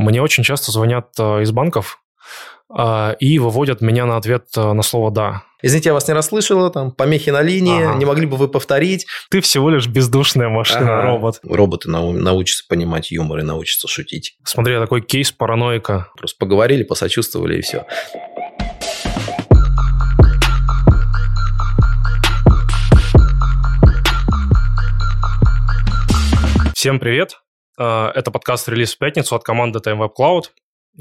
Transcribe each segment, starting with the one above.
Мне очень часто звонят э, из банков э, и выводят меня на ответ э, на слово «да». Извините, я вас не расслышала, там, помехи на линии, ага. не могли бы вы повторить? Ты всего лишь бездушная машина, ага. робот. Роботы нау- научатся понимать юмор и научатся шутить. Смотри, такой кейс параноика. Просто поговорили, посочувствовали и все. Всем привет! А, это подкаст «Релиз в пятницу» от команды Time Web Cloud.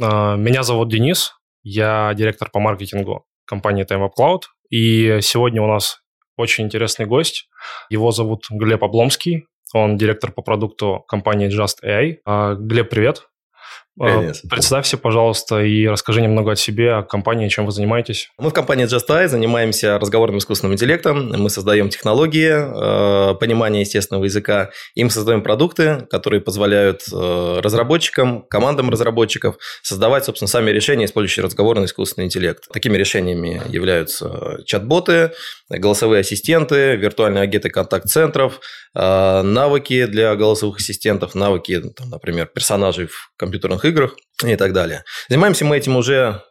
А, меня зовут Денис, я директор по маркетингу компании Time Web Cloud. И сегодня у нас очень интересный гость. Его зовут Глеб Обломский. Он директор по продукту компании Just AI. А, Глеб, привет. Конечно. А, представься, пожалуйста, и расскажи немного о себе, о компании, чем вы занимаетесь. Мы в компании Just занимаемся разговорным искусственным интеллектом. Мы создаем технологии, э, понимание естественного языка, и мы создаем продукты, которые позволяют э, разработчикам, командам разработчиков создавать, собственно, сами решения, использующие разговорный искусственный интеллект. Такими решениями являются чат-боты, голосовые ассистенты, виртуальные агенты контакт-центров, э, навыки для голосовых ассистентов, навыки, там, например, персонажей в компьютерных играх и так далее. Занимаемся мы этим уже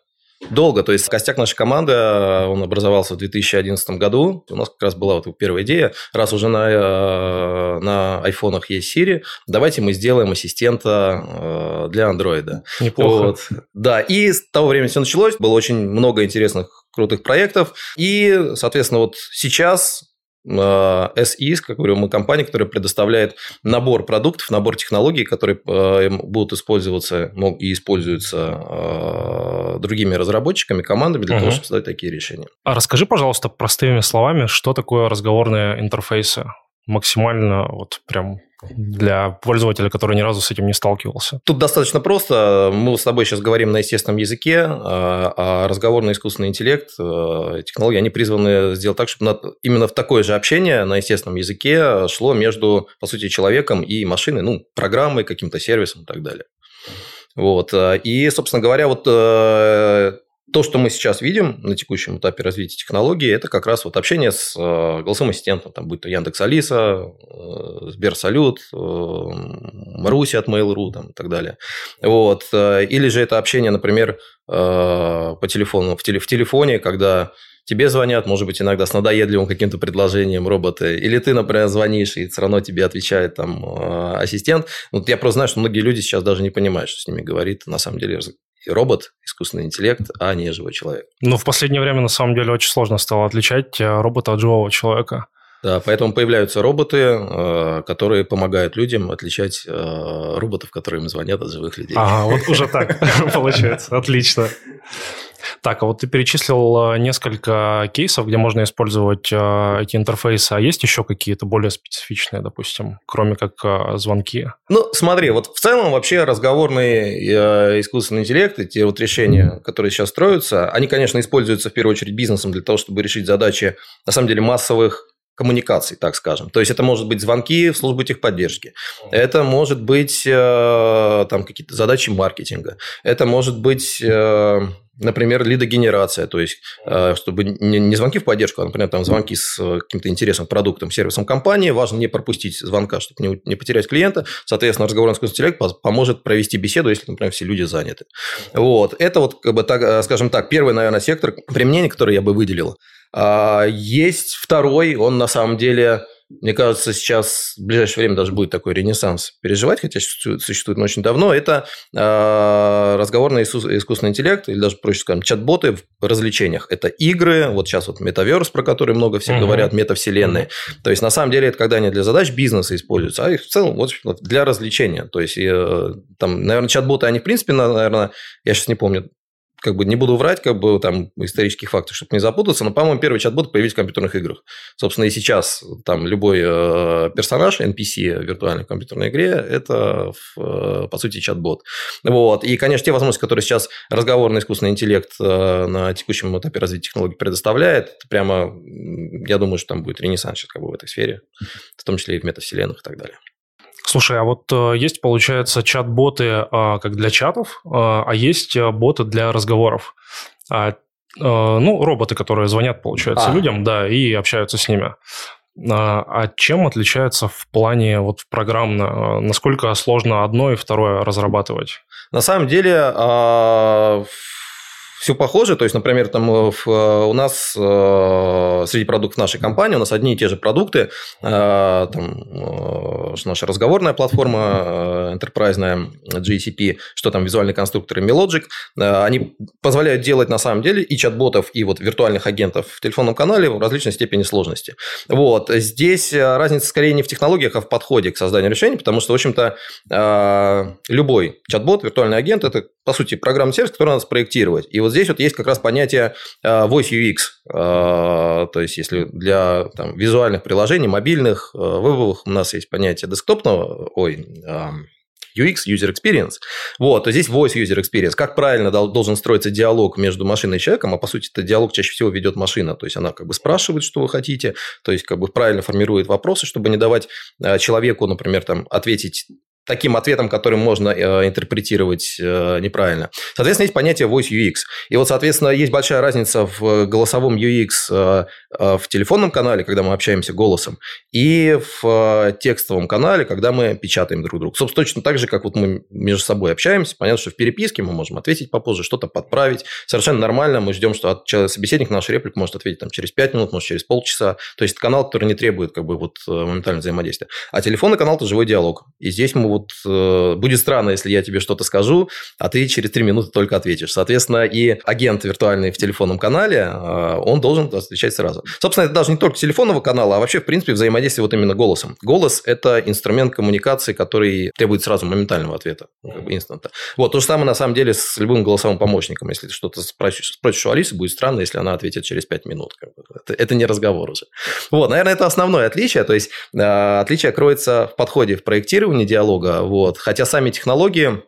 долго. То есть костяк нашей команды, он образовался в 2011 году. У нас как раз была вот первая идея. Раз уже на, э, на айфонах есть Siri, давайте мы сделаем ассистента э, для андроида. Неплохо. Вот. Да, и с того времени все началось. Было очень много интересных крутых проектов. И, соответственно, вот сейчас SIS, как говорю, мы компания, которая предоставляет набор продуктов, набор технологий, которые э, будут использоваться ну, и используются э, другими разработчиками, командами для угу. того, чтобы создать такие решения. А расскажи, пожалуйста, простыми словами, что такое разговорные интерфейсы? Максимально вот прям для пользователя, который ни разу с этим не сталкивался? Тут достаточно просто. Мы с тобой сейчас говорим на естественном языке, а, а разговорный искусственный интеллект, э, технологии, они призваны сделать так, чтобы именно в такое же общение на естественном языке шло между, по сути, человеком и машиной, ну, программой, каким-то сервисом и так далее. Вот. И, собственно говоря, вот э, то, что мы сейчас видим на текущем этапе развития технологии, это как раз вот общение с э, голосовым ассистентом, там, будь то Яндекс Алиса, э, Сбер Салют, э, Маруси от Mail.ru там, и так далее. Вот. Или же это общение, например, по телефону, в, теле, в телефоне, когда тебе звонят, может быть, иногда с надоедливым каким-то предложением роботы, или ты, например, звонишь, и все равно тебе отвечает там ассистент. Вот я просто знаю, что многие люди сейчас даже не понимают, что с ними говорит на самом деле робот, искусственный интеллект, а не живой человек. Ну, в последнее время, на самом деле, очень сложно стало отличать э, робота от живого человека. Да, поэтому появляются роботы, э, которые помогают людям отличать э, роботов, которые им звонят от живых людей. Ага, вот уже так получается. Отлично. Так, а вот ты перечислил э, несколько кейсов, где можно использовать э, эти интерфейсы, а есть еще какие-то более специфичные, допустим, кроме как э, звонки? Ну, смотри, вот в целом вообще разговорный искусственный интеллект, эти вот решения, которые сейчас строятся, они, конечно, используются в первую очередь бизнесом для того, чтобы решить задачи, на самом деле, массовых коммуникаций, так скажем. То есть это может быть звонки в службу техподдержки, это может быть там какие-то задачи маркетинга, это может быть например, лидогенерация, то есть, э, чтобы не звонки в поддержку, а, например, там звонки с э, каким-то интересным продуктом, сервисом компании, важно не пропустить звонка, чтобы не потерять клиента, соответственно, разговорный искусственный интеллект поможет провести беседу, если, например, все люди заняты. Вот, это вот, как бы, так, э, скажем так, первый, наверное, сектор применения, который я бы выделил. А, есть второй, он на самом деле мне кажется, сейчас в ближайшее время даже будет такой ренессанс переживать, хотя существует он очень давно. Это э, разговорный искусственный интеллект, или даже, проще скажем, чат-боты в развлечениях. Это игры, вот сейчас вот метаверс, про который много все uh-huh. говорят, метавселенные. То есть, на самом деле, это когда не для задач бизнеса используются, а их в целом вот, для развлечения. То есть, э, там, наверное, чат-боты, они, в принципе, наверное, я сейчас не помню, как бы не буду врать, как бы там исторических фактов, чтобы не запутаться, но, по-моему, первый чат-бот появился в компьютерных играх. Собственно, и сейчас там любой э, персонаж, NPC в виртуальной компьютерной игре, это, э, по сути, чат-бот. Вот. И, конечно, те возможности, которые сейчас разговорный искусственный интеллект э, на текущем этапе развития технологий предоставляет, это прямо, я думаю, что там будет ренессанс сейчас как бы в этой ссфере, в том числе и в метавселенных и так далее. Слушай, а вот э, есть, получается, чат-боты э, как для чатов, э, а есть э, боты для разговоров. А, э, ну, роботы, которые звонят, получается, а. людям, да, и общаются с ними. А, а чем отличается в плане вот программно? Насколько сложно одно и второе разрабатывать? На самом деле а, все похоже. То есть, например, там э, э, у нас э, среди продуктов нашей компании у нас одни и те же продукты. Там наша разговорная платформа enterprise GCP, что там визуальные конструкторы Melogic, они позволяют делать на самом деле и чат-ботов, и вот виртуальных агентов в телефонном канале в различной степени сложности. Вот. Здесь разница скорее не в технологиях, а в подходе к созданию решений, потому что, в общем-то, любой чат-бот, виртуальный агент – это, по сути, программный сервис, который надо спроектировать. И вот вот здесь вот есть как раз понятие э, Voice UX. Э, то есть, если для там, визуальных приложений, мобильных, э, вебовых у нас есть понятие десктопного, ой, UX, User Experience. Вот, то здесь Voice User Experience. Как правильно должен строиться диалог между машиной и человеком, а по сути это диалог чаще всего ведет машина. То есть она как бы спрашивает, что вы хотите, то есть как бы правильно формирует вопросы, чтобы не давать человеку, например, там ответить таким ответом, которым можно э, интерпретировать э, неправильно. Соответственно, есть понятие voice UX. И вот, соответственно, есть большая разница в голосовом UX э, э, в телефонном канале, когда мы общаемся голосом, и в э, текстовом канале, когда мы печатаем друг другу. Собственно, точно так же, как вот мы между собой общаемся. Понятно, что в переписке мы можем ответить попозже, что-то подправить. Совершенно нормально. Мы ждем, что от собеседник нашу реплику может ответить там, через 5 минут, может, через полчаса. То есть, канал, который не требует как бы вот э, моментального взаимодействия. А телефонный канал – это живой диалог. И здесь мы вот э, будет странно, если я тебе что-то скажу, а ты через три минуты только ответишь. Соответственно, и агент виртуальный в телефонном канале, э, он должен отвечать сразу. Собственно, это даже не только телефонного канала, а вообще, в принципе, взаимодействие вот именно голосом. Голос – это инструмент коммуникации, который требует сразу моментального ответа, ну, как бы инстанта. Вот, то же самое, на самом деле, с любым голосовым помощником. Если ты что-то спросишь, спросишь у Алисы, будет странно, если она ответит через пять минут. Это, это не разговор уже. Вот, наверное, это основное отличие. То есть, э, отличие кроется в подходе в проектировании диалога, много. Вот. Хотя сами технологии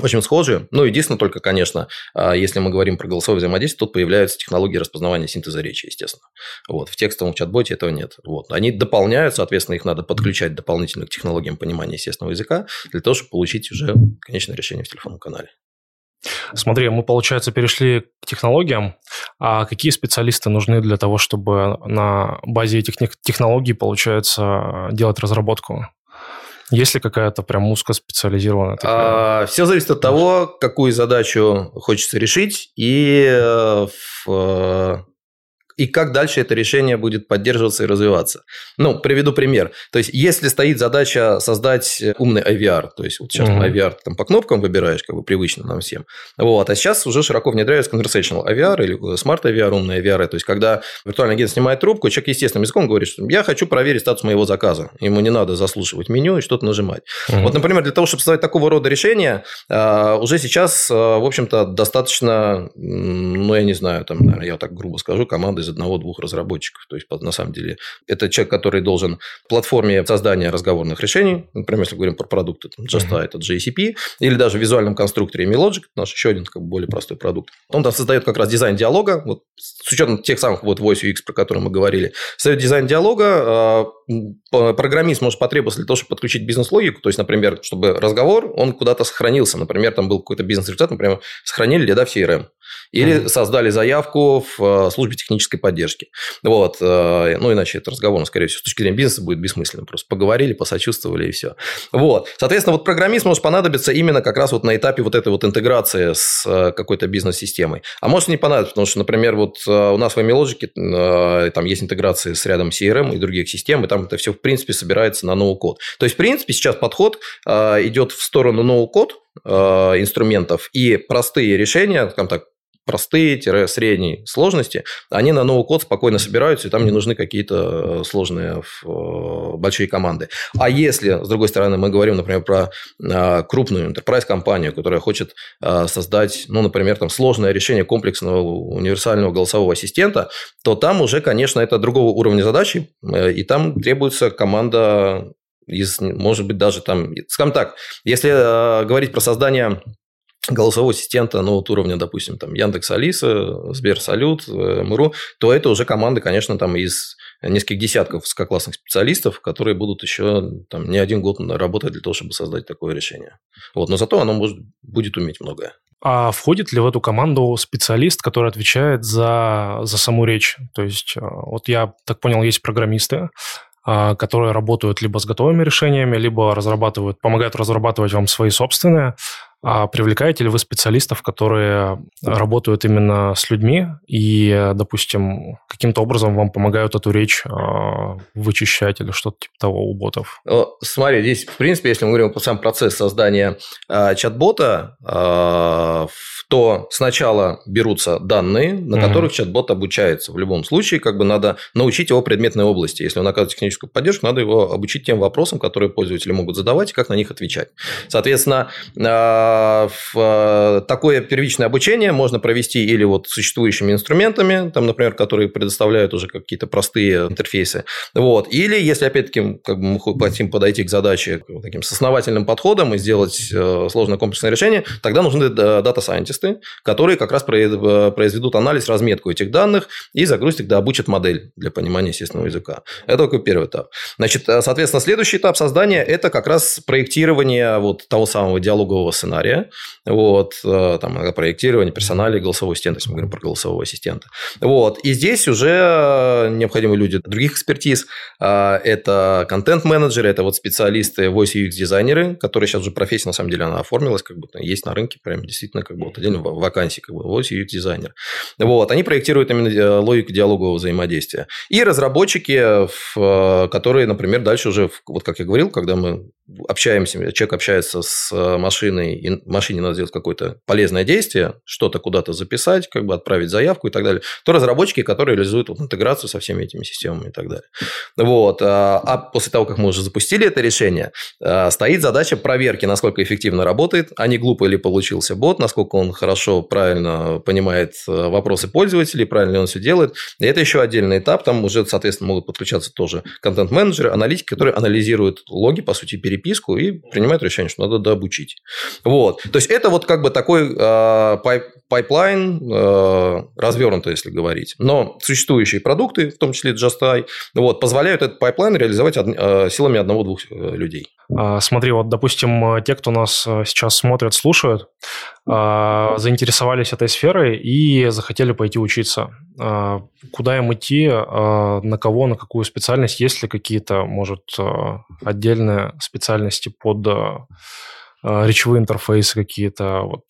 очень схожи. Ну, единственное только, конечно, а, если мы говорим про голосовое взаимодействие, тут появляются технологии распознавания синтеза речи, естественно. Вот. В текстовом чат-боте этого нет. Вот. Они дополняют, соответственно, их надо подключать дополнительно к технологиям понимания естественного языка для того, чтобы получить уже конечное решение в телефонном канале. Смотри, мы, получается, перешли к технологиям. А какие специалисты нужны для того, чтобы на базе этих технологий, получается, делать разработку? Есть ли какая-то прям узкоспециализированная такая? А, все зависит от того, какую задачу хочется решить и э, в, э, и как дальше это решение будет поддерживаться и развиваться. Ну, приведу пример. То есть, если стоит задача создать умный IVR, то есть, вот сейчас mm-hmm. IVR там по кнопкам выбираешь, как бы привычно нам всем, вот, а сейчас уже широко внедряются conversational IVR или Smart IVR, умный IVR, то есть, когда виртуальный агент снимает трубку, человек естественным языком говорит, что я хочу проверить статус моего заказа. Ему не надо заслушивать меню и что-то нажимать. Mm-hmm. Вот, например, для того, чтобы создать такого рода решение, а, уже сейчас, а, в общем-то, достаточно, ну, я не знаю, там, наверное, я так грубо скажу, команды из одного-двух разработчиков. То есть, на самом деле, это человек, который должен в платформе создания разговорных решений, например, если говорим про продукты, там, Just uh-huh. это JCP, или даже в визуальном конструкторе Melogic, наш еще один как бы, более простой продукт. Он там создает как раз дизайн диалога, вот, с учетом тех самых вот Voice UX, про которые мы говорили. Создает дизайн диалога, а, программист может потребоваться для того, чтобы подключить бизнес-логику, то есть, например, чтобы разговор, он куда-то сохранился, например, там был какой-то бизнес-результат, например, сохранили ли, да, в CRM. Или mm-hmm. создали заявку в э, службе технической поддержки. Вот. Э, ну, иначе это разговор, скорее всего, с точки зрения бизнеса будет бессмысленным. Просто поговорили, посочувствовали и все. Вот. Соответственно, вот программист может понадобиться именно как раз вот на этапе вот этой вот интеграции с э, какой-то бизнес-системой. А может не понадобиться, потому что, например, вот у нас в MLogic там есть интеграции с рядом CRM и других систем, и там это все, в принципе, собирается на ноу-код. То есть, в принципе, сейчас подход идет в сторону ноу-код, инструментов и простые решения, там так, простые-средней сложности, они на новый код спокойно собираются, и там не нужны какие-то э, сложные э, большие команды. А если, с другой стороны, мы говорим, например, про э, крупную enterprise-компанию, которая хочет создать, ну, например, там, сложное решение комплексного универсального голосового ассистента, то там уже, конечно, это другого уровня задачи, и там требуется команда из, может быть, даже там, скажем так, если говорить про создание голосового ассистента, ну, вот уровня, допустим, там, Яндекс Алиса, Сбер Салют, э, МРУ, то это уже команды, конечно, там из нескольких десятков высококлассных специалистов, которые будут еще там, не один год работать для того, чтобы создать такое решение. Вот, но зато оно может, будет уметь многое. А входит ли в эту команду специалист, который отвечает за, за саму речь? То есть, вот я так понял, есть программисты, которые работают либо с готовыми решениями, либо разрабатывают, помогают разрабатывать вам свои собственные. А привлекаете ли вы специалистов, которые работают именно с людьми и, допустим, каким-то образом вам помогают эту речь а, вычищать или что-то типа того у ботов? Смотри, здесь, в принципе, если мы говорим про сам процесс создания а, чат-бота, а, то сначала берутся данные, на mm-hmm. которых чат-бот обучается. В любом случае, как бы надо научить его предметной области. Если он оказывает техническую поддержку, надо его обучить тем вопросам, которые пользователи могут задавать и как на них отвечать. Соответственно, в такое первичное обучение можно провести или вот существующими инструментами, там, например, которые предоставляют уже какие-то простые интерфейсы, вот, или если опять-таки как бы мы хотим подойти к задаче таким с основательным подходом и сделать э, сложное комплексное решение, тогда нужны дата-сайентисты, специалисты, которые как раз э, произведут анализ, разметку этих данных и загрузят их, да, обучат модель для понимания естественного языка. Это только первый этап. Значит, э, соответственно, следующий этап создания – это как раз проектирование вот того самого диалогового сценария, вот, э, там, проектирование персонали голосового ассистента, если мы говорим про голосового ассистента. Вот, и здесь уже необходимы люди других экспертиз. Это контент-менеджеры, это вот специалисты voice UX дизайнеры, которые сейчас уже профессия, на самом деле, она оформилась, как бы есть на рынке, прям действительно как бы вот отдельно вакансии, как бы, вот UX-дизайнер. Вот, они проектируют именно э, логику диалогового взаимодействия. И разработчики, э, которые, например, дальше уже, вот как я говорил, когда мы общаемся, человек общается с э, машиной, и машине надо сделать какое-то полезное действие, что-то куда-то записать, как бы отправить заявку и так далее, то разработчики, которые реализуют вот интеграцию со всеми этими системами и так далее. Вот. А, а после того, как мы уже запустили это решение, стоит задача проверки, насколько эффективно работает, а не глупо ли получился бот, насколько он хорошо, правильно понимает э, вопросы пользователей, правильно ли он все делает. И это еще отдельный этап. Там уже, соответственно, могут подключаться тоже контент-менеджеры, аналитики, которые анализируют логи, по сути, переписку и принимают решение, что надо дообучить. Вот. То есть, это вот как бы такой э, pipeline, э, развернуто, если говорить. Но существующие продукты, в том числе Just AI, вот, позволяют этот pipeline реализовать од... э, силами одного-двух э, людей. А, смотри, вот, допустим, э, те, кто нас э, сейчас смотрят, слушают, а, заинтересовались этой сферой и захотели пойти учиться. А, куда им идти, на кого, на какую специальность? Есть ли какие-то, может, отдельные специальности под речевые интерфейсы какие-то, вот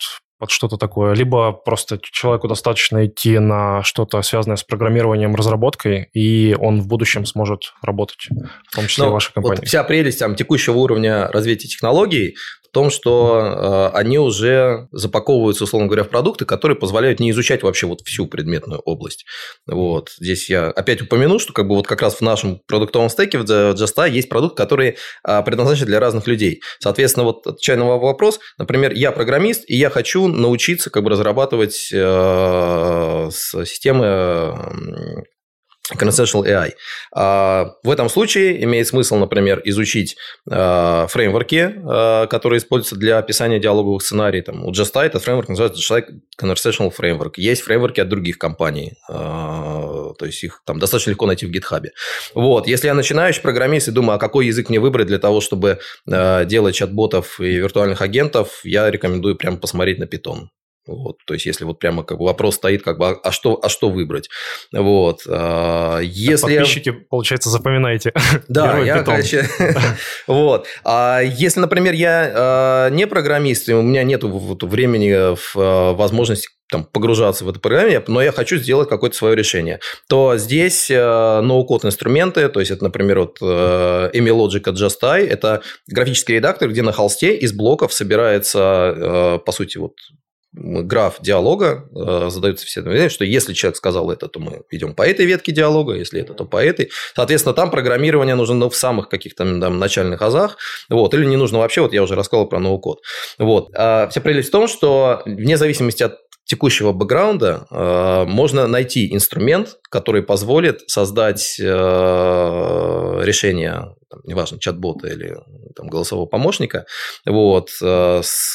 вот что-то такое. Либо просто человеку достаточно идти на что-то связанное с программированием, разработкой, и он в будущем сможет работать, в том числе Но в вашей компании. Вот вся прелесть там, текущего уровня развития технологий том, что э, они уже запаковываются, условно говоря, в продукты, которые позволяют не изучать вообще вот всю предметную область. Вот. Здесь я опять упомяну, что как бы вот как раз в нашем продуктовом стеке в Just есть продукт, который э, предназначен для разных людей. Соответственно, вот отвечая на вопрос, например, я программист, и я хочу научиться как бы разрабатывать э, системы Conversational AI. А, в этом случае имеет смысл, например, изучить а, фреймворки, а, которые используются для описания диалоговых сценариев. Там, у Justai этот фреймворк называется Justai Conversational Framework. Есть фреймворки от других компаний, то есть их там достаточно легко найти в GitHub. Вот. Если я начинающий программист и думаю, а какой язык мне выбрать для того, чтобы делать чат-ботов и виртуальных агентов, я рекомендую прямо посмотреть на Python. Вот, то есть, если вот прямо как бы вопрос стоит, как бы, а, а что, а что выбрать? Вот, а, если... Подписчики, получается, запоминайте. Да, я, короче, вот. А если, например, я а, не программист, и у меня нет времени, а, возможности там, погружаться в эту программу, но я хочу сделать какое-то свое решение, то здесь ноу-код инструменты, то есть это, например, вот Emilogic от JustI, это графический редактор, где на холсте из блоков собирается, по сути, вот граф диалога э, задается все что если человек сказал это, то мы идем по этой ветке диалога, если это, то по этой. Соответственно, там программирование нужно ну, в самых каких-то там, начальных азах, вот, или не нужно вообще, вот я уже рассказал про новый код. Вот. А вся прелесть в том, что вне зависимости от текущего бэкграунда э, можно найти инструмент, который позволит создать э, решение, там, неважно, чат-бота или там, голосового помощника, вот, э, с,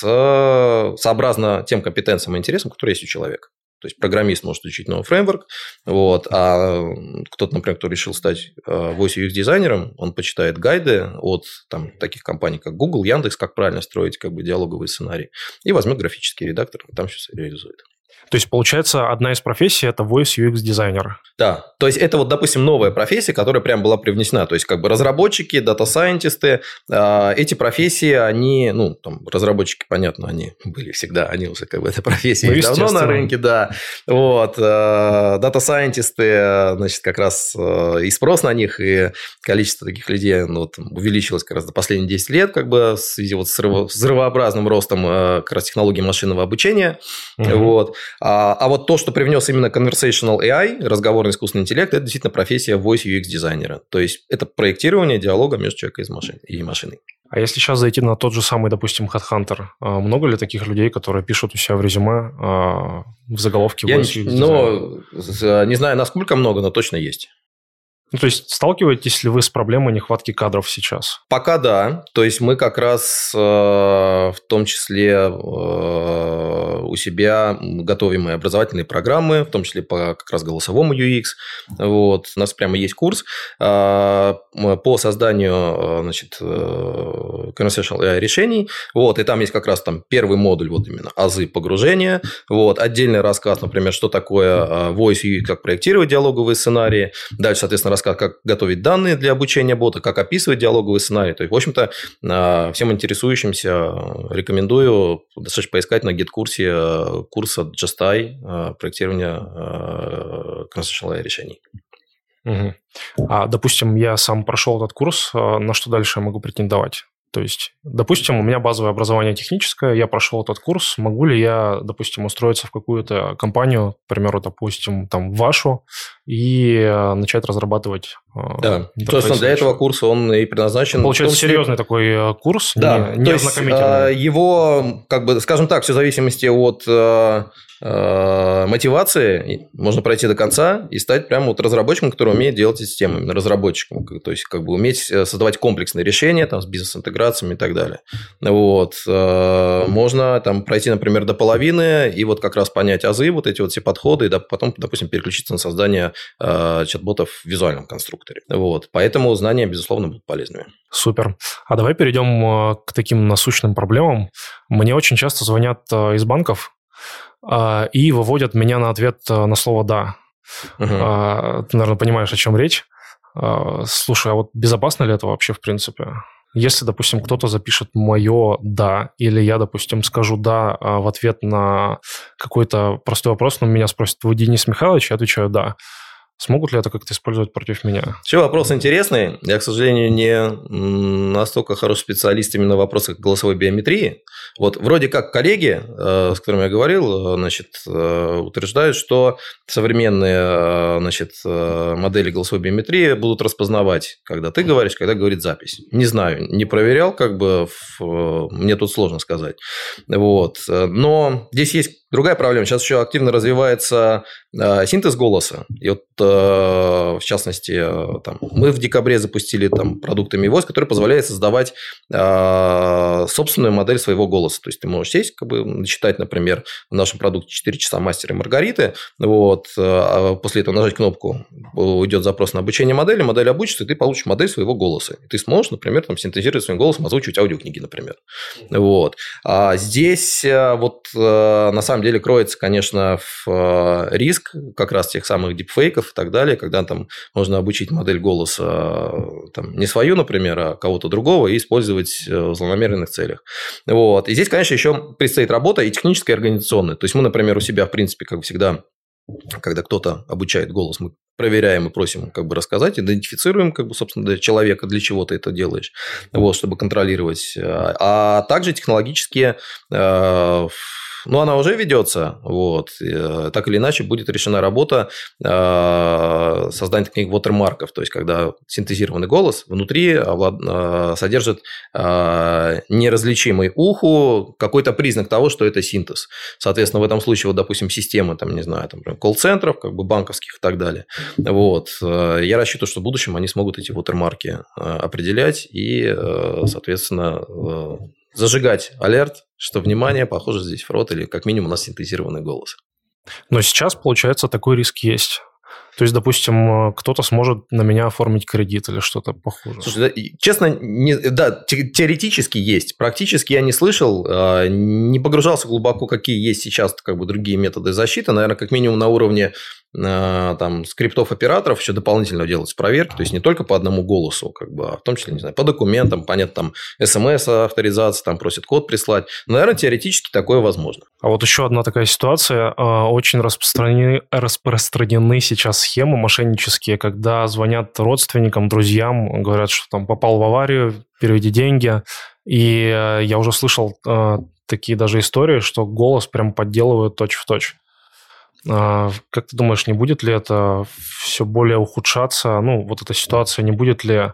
сообразно тем компетенциям и интересам, которые есть у человека. То есть программист может учить новый фреймворк, вот, а кто-то, например, кто решил стать voice UX дизайнером, он почитает гайды от там, таких компаний, как Google, Яндекс, как правильно строить как бы диалоговый сценарий, и возьмет графический редактор, и там все реализует. То есть, получается, одна из профессий – это voice UX дизайнер. Да, то есть это вот, допустим, новая профессия, которая прям была привнесена. То есть как бы разработчики, data scientist ы, э, эти профессии, они, ну, там, разработчики, понятно, они были всегда, они уже как бы эта профессия ну, давно на рынке, да. Вот, э, data scientist ы, значит, как раз э, и спрос на них, и количество таких людей ну, вот, увеличилось как раз до последних 10 лет, как бы в связи вот с взрывообразным ростом э, как раз технологий машинного обучения. Угу. Вот. А, а вот то, что привнес именно conversational AI, разговорный искусственный интеллект, это действительно профессия voice UX дизайнера. То есть это проектирование диалога между человеком и машиной. И машиной. А если сейчас зайти на тот же самый, допустим, Headhunter, а много ли таких людей, которые пишут у себя в резюме а, в заголовке Я Ну, не знаю, насколько много, но точно есть. Ну, то есть сталкиваетесь ли вы с проблемой нехватки кадров сейчас? Пока да. То есть мы как раз э, в том числе э, у себя готовим и образовательные программы, в том числе по как раз голосовому UX. Вот. У нас прямо есть курс э, по созданию э, значит, э, conversational AI решений. Вот. И там есть как раз там первый модуль, вот именно азы погружения. Вот. Отдельный рассказ, например, что такое э, voice UX, как проектировать диалоговые сценарии. Дальше, соответственно, рассказ, как готовить данные для обучения бота, как описывать диалоговый сценарий. То есть, в общем-то, а, всем интересующимся рекомендую достаточно поискать на гид-курсе а, курса Justai а, проектирования conversational решений. Угу. А, допустим, я сам прошел этот курс, на что дальше я могу претендовать? То есть, допустим, у меня базовое образование техническое, я прошел этот курс, могу ли я, допустим, устроиться в какую-то компанию, к примеру, допустим, там, вашу, и э, начать разрабатывать э, Да, собственно, для этого курса он и предназначен. Получается, числе... серьезный такой э, курс, да, не, не то есть, его, как бы, скажем так, все в зависимости от Э, мотивации можно пройти до конца и стать прямо вот разработчиком, который умеет делать системы, именно разработчиком, то есть как бы уметь э, создавать комплексные решения там, с бизнес-интеграциями и так далее. Вот. Э, можно там пройти, например, до половины и вот как раз понять азы, вот эти вот все подходы, и потом, допустим, переключиться на создание чат-ботов в визуальном конструкторе. Вот. Поэтому знания, безусловно, будут полезными. Супер. А давай перейдем к таким насущным проблемам. Мне очень часто звонят из банков, а, и выводят меня на ответ э, на слово «да». Uh-huh. Ты, наверное, понимаешь, о чем речь. Слушай, а вот безопасно ли это вообще в принципе? Если, допустим, кто-то запишет мое «да», или я, допустим, скажу «да» в ответ на какой-то простой вопрос, но меня спросят, вы Денис Михайлович? Я отвечаю «да». Смогут ли это как-то использовать против меня? Все, вопрос интересный. Я, к сожалению, не настолько хороший специалист именно в вопросах голосовой биометрии. Вот вроде как коллеги, э, с которыми я говорил, э, значит, э, утверждают, что современные значит, модели голосовой биометрии будут распознавать, когда ты говоришь, когда говорит запись. Не знаю, не проверял, как бы мне тут сложно сказать. Вот. Но здесь есть Другая проблема. Сейчас еще активно развивается э, синтез голоса. И вот, э, в частности, э, там, мы в декабре запустили там, продукт MiVoice, который позволяет создавать э, собственную модель своего голоса. То есть, ты можешь сесть, как бы, читать, например, в нашем продукте 4 часа мастера и Маргариты. Вот, э, а после этого нажать кнопку, уйдет запрос на обучение модели, модель обучится, и ты получишь модель своего голоса. И ты сможешь, например, там, синтезировать своим голосом, озвучивать аудиокниги, например. Вот. А здесь э, вот э, на самом самом деле кроется, конечно, в э, риск как раз тех самых дипфейков и так далее, когда там можно обучить модель голоса э, там, не свою, например, а кого-то другого и использовать э, в злонамеренных целях. Вот. И здесь, конечно, еще предстоит работа и техническая, и организационная. То есть мы, например, у себя, в принципе, как всегда, когда кто-то обучает голос, мы проверяем и просим как бы рассказать, идентифицируем, как бы, собственно, для человека, для чего ты это делаешь, вот, чтобы контролировать. А также технологические ну, она уже ведется, вот, э, так или иначе будет решена работа э, создания таких watermarkов, то есть, когда синтезированный голос внутри э, содержит неразличимый уху какой-то признак того, что это синтез. Соответственно, в этом случае, вот, допустим, системы, там, не знаю, там, колл-центров, как бы банковских и так далее. Вот. Я рассчитываю, что в будущем они смогут эти watermarки определять и, соответственно, зажигать алерт, что, внимание, похоже, здесь фрод или как минимум у нас синтезированный голос. Но сейчас, получается, такой риск есть. То есть, допустим, кто-то сможет на меня оформить кредит или что-то похуже. Слушай, да, честно, не, да, теоретически есть. Практически я не слышал, а, не погружался глубоко, какие есть сейчас как бы другие методы защиты. Наверное, как минимум на уровне Э, там скриптов операторов еще дополнительно делать проверки, то есть не только по одному голосу, как бы, а в том числе, не знаю, по документам, понятно, там смс авторизация, там просит код прислать. Но, наверное, теоретически такое возможно. А вот еще одна такая ситуация. Э, очень распространены, распространены сейчас схемы мошеннические, когда звонят родственникам, друзьям, говорят, что там попал в аварию, переведи деньги. И э, я уже слышал такие даже истории, что голос прям подделывают точь-в-точь. А, как ты думаешь, не будет ли это все более ухудшаться? Ну, вот эта ситуация не будет ли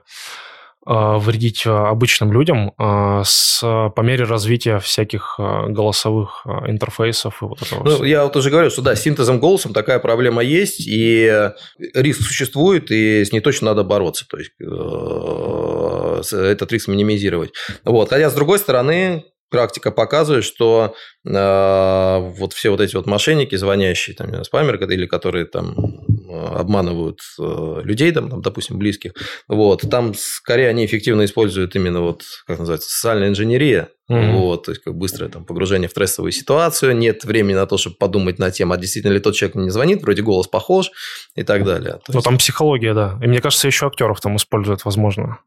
вредить а, обычным людям с, по мере развития всяких голосовых интерфейсов и вот этого ну, Я вот уже говорю, что да, с синтезом голосом такая проблема есть, и риск существует, и с ней точно надо бороться, то есть э, этот риск минимизировать. Вот. Хотя, с другой стороны, практика показывает, что э, вот все вот эти вот мошенники, звонящие, там, спамеры, или которые там обманывают э, людей, там, там, допустим, близких, вот, там скорее они эффективно используют именно вот, как называется, социальная инженерия, mm-hmm. вот, то есть как быстрое там погружение в стрессовую ситуацию, нет времени на то, чтобы подумать на тему, а действительно ли тот человек не звонит, вроде голос похож и так далее. То есть... там психология, да. И мне кажется, еще актеров там используют, возможно.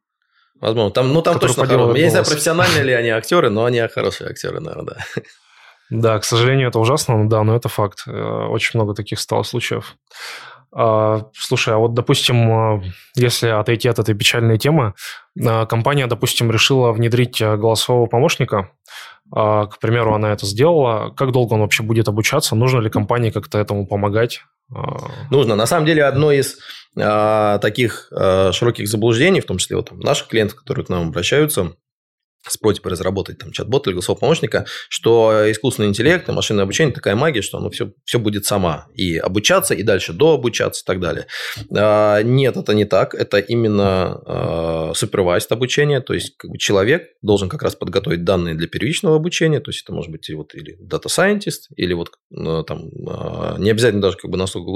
Возможно. Там, ну, там точно хорошие. Я не знаю, профессиональные ли они актеры, но они хорошие актеры, наверное, да. Да, к сожалению, это ужасно, да, но это факт. Э, очень много таких стало случаев. А, слушай, а вот, допустим, э, если отойти от этой печальной темы, э, компания, допустим, решила внедрить голосового помощника, а, к примеру, она это сделала. Как долго он вообще будет обучаться? Нужно ли компании как-то этому помогать? А. Нужно. На самом деле, одно из а, таких а, широких заблуждений, в том числе вот, наших клиентов, которые к нам обращаются, с просьбой разработать там чат-бот или голосового помощника, что искусственный интеллект и машинное обучение такая магия, что оно все, все будет сама. И обучаться, и дальше дообучаться и так далее. А, нет, это не так. Это именно а, супервайзд обучение. То есть как бы человек должен как раз подготовить данные для первичного обучения. То есть это может быть вот или scientist, или вот ну, там а, не обязательно даже как бы настолько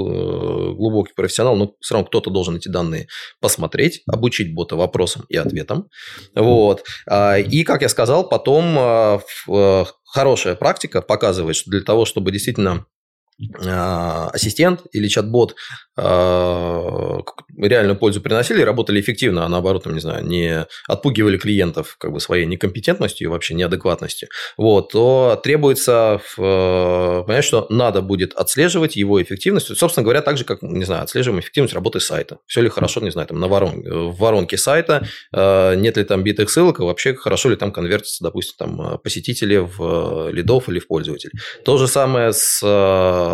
глубокий профессионал, но все равно кто-то должен эти данные посмотреть, обучить бота вопросам и ответам. Вот. И и, как я сказал, потом э, э, хорошая практика показывает, что для того, чтобы действительно ассистент или чат-бот реальную пользу приносили, работали эффективно, а наоборот, там, не знаю, не отпугивали клиентов как бы своей некомпетентностью и вообще неадекватностью, вот, то требуется э, понять, что надо будет отслеживать его эффективность. Собственно говоря, так же, как, не знаю, отслеживаем эффективность работы сайта. Все ли хорошо, не знаю, там на ворон, в воронке сайта, э, нет ли там битых ссылок, и вообще хорошо ли там конвертятся, допустим, там посетители в лидов или в пользователей. То же самое с э,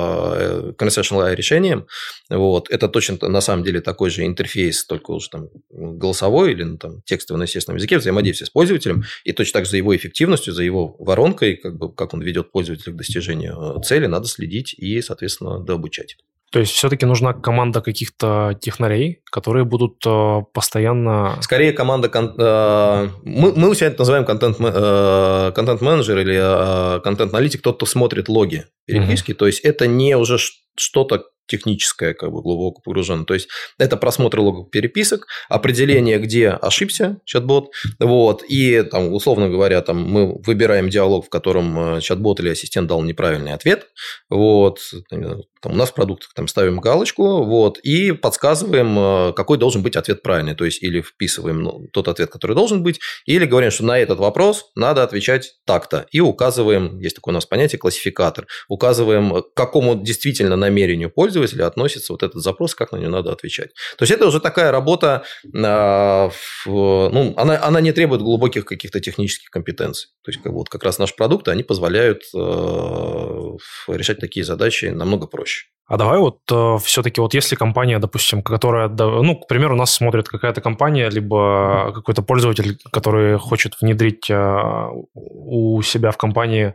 conversational AI решением. Вот. Это точно на самом деле такой же же интерфейс, только уже там голосовой или ну, там, текстовый на естественном языке, взаимодействие с пользователем, и точно так же за его эффективностью, за его воронкой, как, бы, как он ведет пользователя к достижению э, цели, надо следить и, соответственно, дообучать. То есть все-таки нужна команда каких-то технарей, которые будут э, постоянно... Скорее команда... Э, мы, мы у себя это называем контент, э, контент-менеджер или э, контент-аналитик, тот, кто смотрит логи переписки. Mm-hmm. То есть это не уже что-то техническое, как бы глубоко погружено. То есть это просмотр логов переписок, определение, где ошибся чат-бот, вот, и там, условно говоря, там мы выбираем диалог, в котором э, чат-бот или ассистент дал неправильный ответ, вот, там, у нас в продуктах там ставим галочку, вот, и подсказываем, э, какой должен быть ответ правильный, то есть или вписываем ну, тот ответ, который должен быть, или говорим, что на этот вопрос надо отвечать так-то, и указываем, есть такое у нас понятие классификатор, указываем, к какому действительно намерению пользователя пользователя относится вот этот запрос, как на него надо отвечать. То есть это уже такая работа, а, ну, она, она не требует глубоких каких-то технических компетенций. То есть как, вот как раз наши продукты, они позволяют а, решать такие задачи намного проще. А давай вот э, все-таки вот если компания, допустим, которая, ну, к примеру, нас смотрит какая-то компания, либо какой-то пользователь, который хочет внедрить э, у себя в компании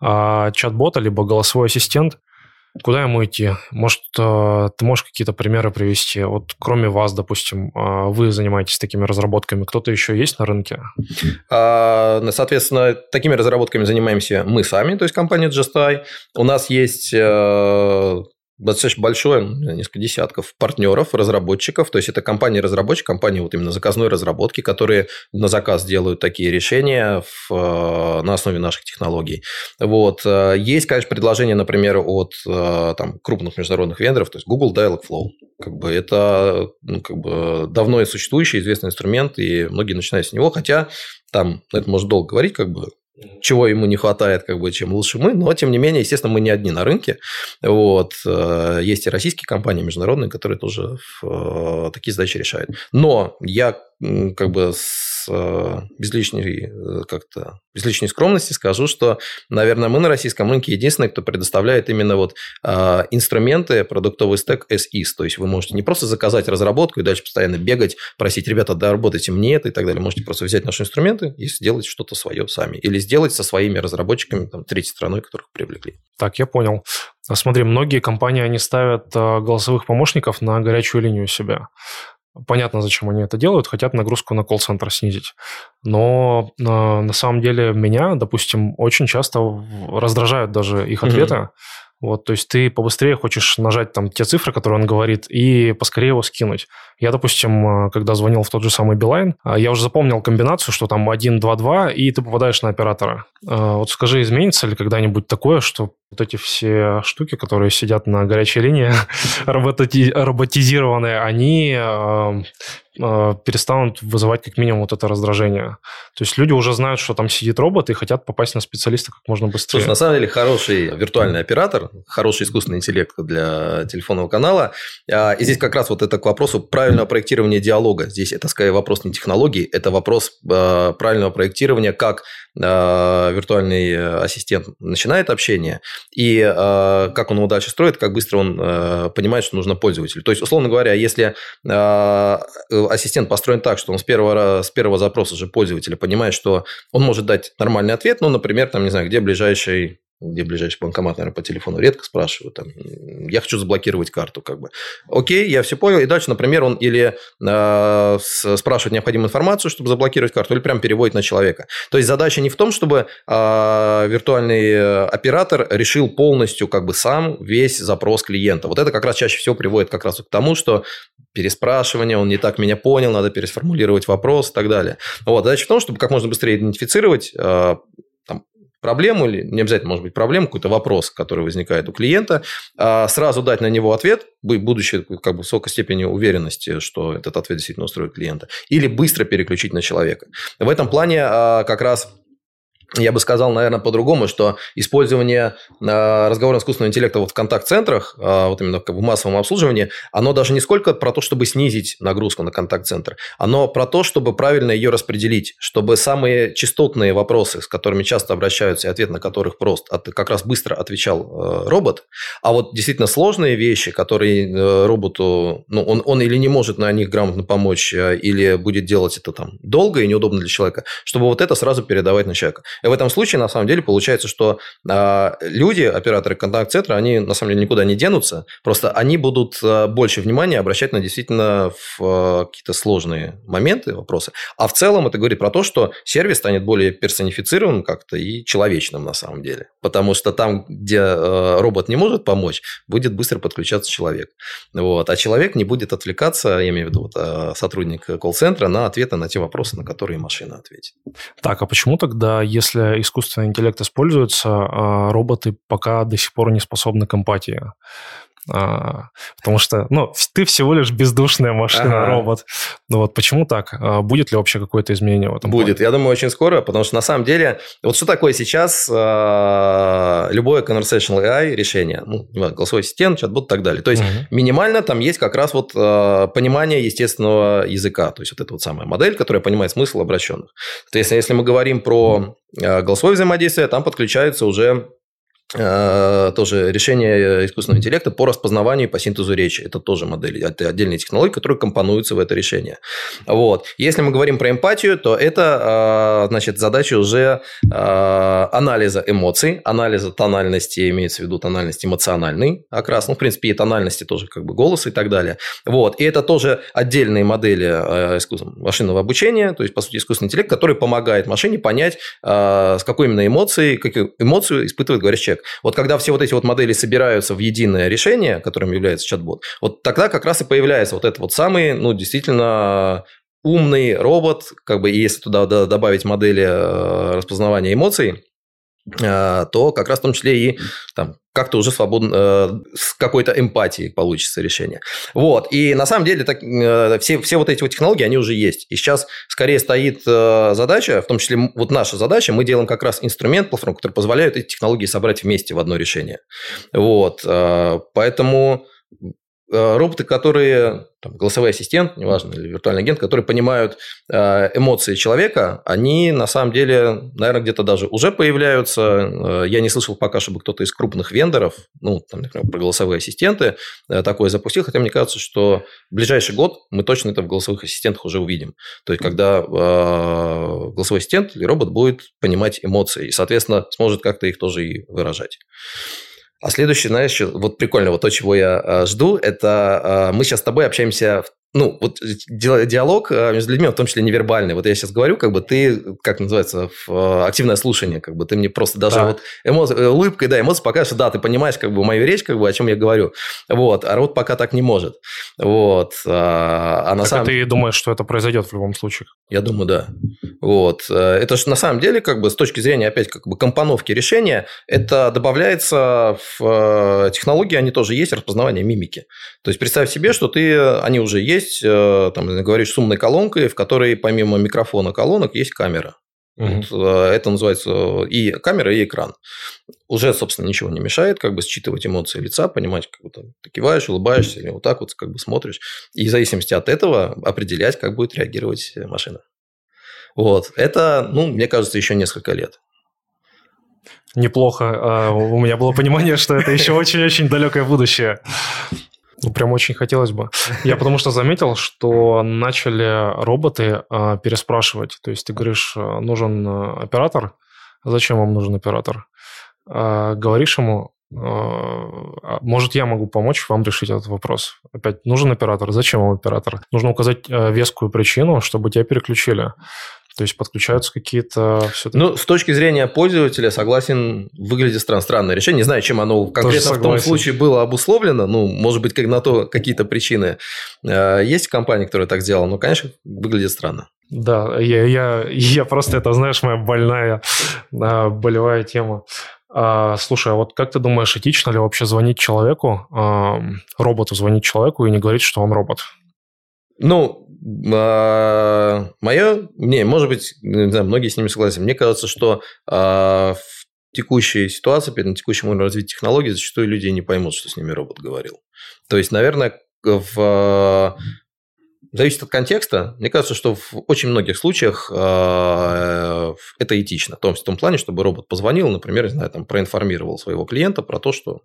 э, чат-бота, либо голосовой ассистент, Куда ему идти? Может, э, ты можешь какие-то примеры привести? Вот кроме вас, допустим, э, вы занимаетесь такими разработками, кто-то еще есть на рынке? А, соответственно, такими разработками занимаемся мы сами, то есть компания Justai. У нас есть э, достаточно большое, несколько десятков партнеров, разработчиков. То есть, это компании-разработчики, компании вот именно заказной разработки, которые на заказ делают такие решения в, э, на основе наших технологий. Вот. Э, есть, конечно, предложения, например, от э, там, крупных международных вендоров, то есть Google Dialogflow. Как бы это ну, как бы давно существующий известный инструмент, и многие начинают с него, хотя там, это можно долго говорить, как бы чего ему не хватает, как бы, чем лучше мы, но, тем не менее, естественно, мы не одни на рынке, вот, э, есть и российские компании, международные, которые тоже э, такие задачи решают. Но я как бы с, э, без, лишней, э, как-то, без лишней скромности скажу, что, наверное, мы на российском рынке единственные, кто предоставляет именно вот э, инструменты, продуктовый стек SIS. То есть, вы можете не просто заказать разработку и дальше постоянно бегать, просить, ребята, доработайте мне это и так далее. Можете просто взять наши инструменты и сделать что-то свое сами. Или сделать со своими разработчиками, там, третьей страной, которых привлекли. Так, я понял. Смотри, многие компании, они ставят голосовых помощников на горячую линию себя. Понятно, зачем они это делают, хотят нагрузку на колл-центр снизить. Но на, на самом деле меня, допустим, очень часто раздражают даже их ответы. Mm-hmm. Вот, то есть ты побыстрее хочешь нажать там те цифры, которые он говорит, и поскорее его скинуть. Я, допустим, э, когда звонил в тот же самый Билайн, э, я уже запомнил комбинацию, что там 1, 2, 2, и ты попадаешь на оператора. Э, вот скажи, изменится ли когда-нибудь такое, что вот эти все штуки, которые сидят на горячей линии, роботизированные, они перестанут вызывать как минимум вот это раздражение. То есть люди уже знают, что там сидит робот и хотят попасть на специалиста как можно быстрее. Слушай, на самом деле хороший виртуальный оператор, хороший искусственный интеллект для телефонного канала. А, и здесь как раз вот это к вопросу правильного проектирования диалога. Здесь это скорее вопрос не технологий, это вопрос э, правильного проектирования, как э, виртуальный ассистент начинает общение и как он его дальше строит, как быстро он понимает, что нужно пользователю. То есть, условно говоря, если ассистент построен так, что он с первого, с первого запроса же пользователя понимает, что он может дать нормальный ответ, ну, например, там, не знаю, где ближайший где ближайший банкомат, наверное, по телефону редко спрашивают, там, я хочу заблокировать карту, как бы. Окей, я все понял. И дальше, например, он или э, спрашивает необходимую информацию, чтобы заблокировать карту, или прям переводит на человека. То есть задача не в том, чтобы э, виртуальный оператор решил полностью как бы сам весь запрос клиента. Вот это как раз чаще всего приводит как раз к тому, что переспрашивание, он не так меня понял, надо пересформулировать вопрос и так далее. Вот, задача в том, чтобы как можно быстрее идентифицировать э, проблему, или не обязательно может быть проблема, какой-то вопрос, который возникает у клиента, а сразу дать на него ответ, будучи как бы высокой степенью уверенности, что этот ответ действительно устроит клиента, или быстро переключить на человека. В этом плане а, как раз я бы сказал, наверное, по-другому, что использование э, разговорного искусственного интеллекта вот в контакт-центрах, э, вот именно в массовом обслуживании, оно даже не сколько про то, чтобы снизить нагрузку на контакт-центр, оно про то, чтобы правильно ее распределить, чтобы самые частотные вопросы, с которыми часто обращаются, и ответ на которых прост, от, как раз быстро отвечал э, робот, а вот действительно сложные вещи, которые э, роботу, ну, он, он или не может на них грамотно помочь, э, или будет делать это там долго и неудобно для человека, чтобы вот это сразу передавать на человека. В этом случае, на самом деле, получается, что э, люди, операторы контакт-центра, они, на самом деле, никуда не денутся, просто они будут э, больше внимания обращать на действительно в, э, какие-то сложные моменты, вопросы. А в целом это говорит про то, что сервис станет более персонифицированным как-то и человечным на самом деле. Потому что там, где э, робот не может помочь, будет быстро подключаться человек. Вот. А человек не будет отвлекаться, я имею в виду вот, сотрудник колл-центра, на ответы на те вопросы, на которые машина ответит. Так, а почему тогда, если если искусственный интеллект используется, а роботы пока до сих пор не способны к эмпатии. А, потому что, ну, ты всего лишь бездушная машина, ага. робот. Ну вот почему так? А, будет ли вообще какое-то изменение в этом? Будет, плане? я думаю, очень скоро, потому что на самом деле, вот что такое сейчас а, любое conversational AI решение, ну, голосовой ассистент, чат-бот и так далее. То есть угу. минимально там есть как раз вот понимание естественного языка, то есть вот эта вот самая модель, которая понимает смысл обращенных. То есть если мы говорим про голосовое взаимодействие, там подключается уже тоже решение искусственного интеллекта по распознаванию и по синтезу речи. Это тоже модель, это отдельные технологии, которые компонуются в это решение. Вот. Если мы говорим про эмпатию, то это э, значит, задача уже э, анализа эмоций, анализа тональности, имеется в виду тональность эмоциональный окрас, ну, в принципе, и тональности тоже как бы голос и так далее. Вот. И это тоже отдельные модели машинного обучения, то есть, по сути, искусственный интеллект, который помогает машине понять, с какой именно эмоцией, какую эмоцию испытывает говорящий человек человек. Вот когда все вот эти вот модели собираются в единое решение, которым является чат-бот, вот тогда как раз и появляется вот этот вот самый, ну, действительно умный робот, как бы, если туда добавить модели э, распознавания эмоций, то как раз в том числе и там, как-то уже свободно, э, с какой-то эмпатией получится решение. Вот. И на самом деле так, э, все, все вот эти вот технологии, они уже есть. И сейчас скорее стоит э, задача, в том числе вот наша задача, мы делаем как раз инструмент, платформу, который позволяет эти технологии собрать вместе в одно решение. Вот. Поэтому Э, роботы, которые, там, голосовой ассистент, неважно, или виртуальный агент, которые понимают э, эмоции человека, они на самом деле, наверное, где-то даже уже появляются. Э, я не слышал пока, чтобы кто-то из крупных вендоров, ну, там, например, про голосовые ассистенты такое запустил, хотя мне кажется, что в ближайший год мы точно это в голосовых ассистентах уже увидим. То есть, когда голосовой ассистент или робот будет понимать эмоции и, соответственно, сможет как-то их тоже и выражать. А следующее, знаешь, вот прикольно, вот то, чего я э, жду, это э, мы сейчас с тобой общаемся в ну, вот диалог э, между людьми, в том числе невербальный. Вот я сейчас говорю, как бы ты, как называется, в активное слушание, как бы ты мне просто даже да. вот эмо... улыбкой, да, эмоции покажешь, да, ты понимаешь, как бы мою речь, как бы о чем я говорю. Вот, а рот пока так не может. Вот. А, а на так самом... ты думаешь, что это произойдет в любом случае? Я думаю, да. Вот. Это же на самом деле, как бы с точки зрения, опять, как бы компоновки решения, это добавляется в э, технологии, они тоже есть, распознавание мимики. То есть, представь себе, что ты, они уже есть, э, там, говоришь, с умной колонкой, в которой помимо микрофона колонок есть камера. Угу. Вот, э, это называется и камера, и экран. Уже, собственно, ничего не мешает, как бы считывать эмоции лица, понимать, как будто ты киваешь, улыбаешься, или вот так вот как бы смотришь. И в зависимости от этого определять, как будет реагировать машина. Вот. Это, ну, мне кажется, еще несколько лет. Неплохо. А, у меня было понимание, что это еще очень-очень далекое будущее. Ну, прям очень хотелось бы. Я потому что заметил, что начали роботы э, переспрашивать. То есть ты говоришь, э, нужен э, оператор. Зачем вам нужен оператор? Э, говоришь ему, а, может, я могу помочь вам решить этот вопрос. Опять, нужен оператор? Зачем вам оператор? Нужно указать вескую причину, чтобы тебя переключили. То есть подключаются какие-то... Ну, с точки зрения пользователя, согласен, выглядит странно. Странное решение. Не знаю, чем оно конкретно в том случае было обусловлено. Ну, может быть, как на то какие-то причины. Э, есть компания, которая так сделала, но, конечно, выглядит странно. Да, я, я, я просто, это, знаешь, моя больная, а, болевая тема. А, слушай, а вот как ты думаешь, этично ли вообще звонить человеку, роботу звонить человеку и не говорить, что он робот? Ну, мое не, может быть, не знаю, многие с ними согласны. Мне кажется, что а, в текущей ситуации, на текущем уровне развития технологий, зачастую люди не поймут, что с ними робот говорил. То есть, наверное, в Зависит от контекста. Мне кажется, что в очень многих случаях это этично. В том, в том плане, чтобы робот позвонил, например, не знаю, там, проинформировал своего клиента про то, что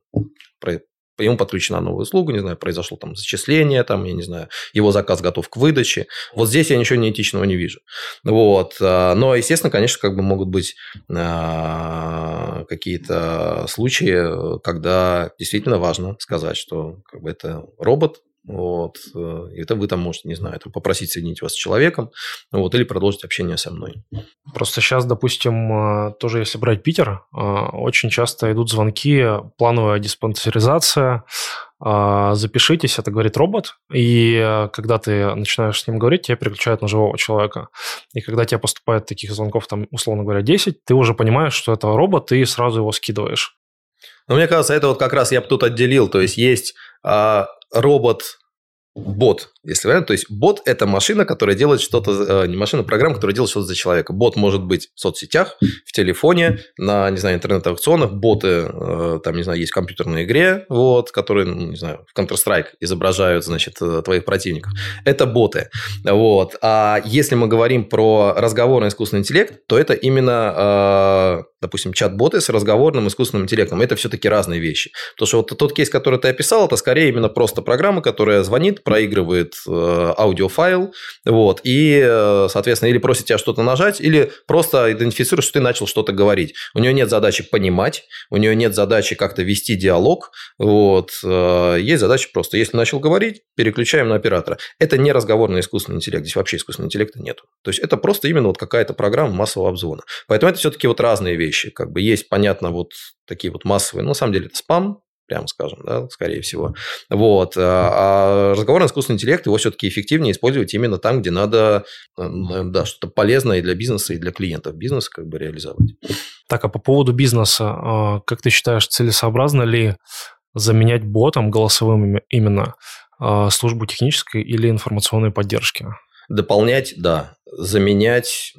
про, ему подключена новая услуга, не знаю, произошло там зачисление, там, я не знаю, его заказ готов к выдаче. Вот здесь я ничего неэтичного не вижу. Вот. А, но, естественно, конечно, как бы могут быть а, какие-то случаи, когда действительно важно сказать, что как бы это робот, вот. Э, это вы там можете, не знаю, там, попросить соединить вас с человеком, вот, или продолжить общение со мной. Просто сейчас, допустим, э, тоже если брать Питер, э, очень часто идут звонки, плановая диспансеризация, запишитесь, это говорит робот, и когда ты начинаешь с ним говорить, тебя переключают на живого человека. И когда тебе поступает таких звонков, там, условно говоря, 10, ты уже понимаешь, что это робот, и сразу его скидываешь. Но мне кажется, это вот как раз я бы тут отделил. То есть есть а, робот бот, если верно. То есть бот – это машина, которая делает что-то, э, не машина, а программа, которая делает что-то за человека. Бот может быть в соцсетях, в телефоне, на, не знаю, интернет-аукционах. Боты, э, там, не знаю, есть в компьютерной игре, вот, которые, ну, не знаю, в Counter-Strike изображают, значит, э, твоих противников. Это боты. Вот. А если мы говорим про разговорный искусственный интеллект, то это именно, допустим, чат-боты с разговорным искусственным интеллектом. Это все-таки разные вещи. Потому что вот тот кейс, который ты описал, это скорее именно просто программа, которая звонит, проигрывает э, аудиофайл, вот, и, э, соответственно, или просит тебя что-то нажать, или просто идентифицирует, что ты начал что-то говорить. У нее нет задачи понимать, у нее нет задачи как-то вести диалог, вот, э, есть задача просто, если начал говорить, переключаем на оператора. Это не разговорный искусственный интеллект, здесь вообще искусственного интеллекта нету. То есть, это просто именно вот какая-то программа массового обзвона. Поэтому это все-таки вот разные вещи. Как бы есть, понятно, вот такие вот массовые, но на самом деле это спам, прямо скажем, да, скорее всего. Вот. А, а разговорный искусственный интеллект, его все-таки эффективнее использовать именно там, где надо э, да, что-то полезное и для бизнеса, и для клиентов бизнеса как бы реализовать. Так, а по поводу бизнеса, а, как ты считаешь, целесообразно ли заменять ботом голосовым именно а, службу технической или информационной поддержки? Дополнять, да. Заменять,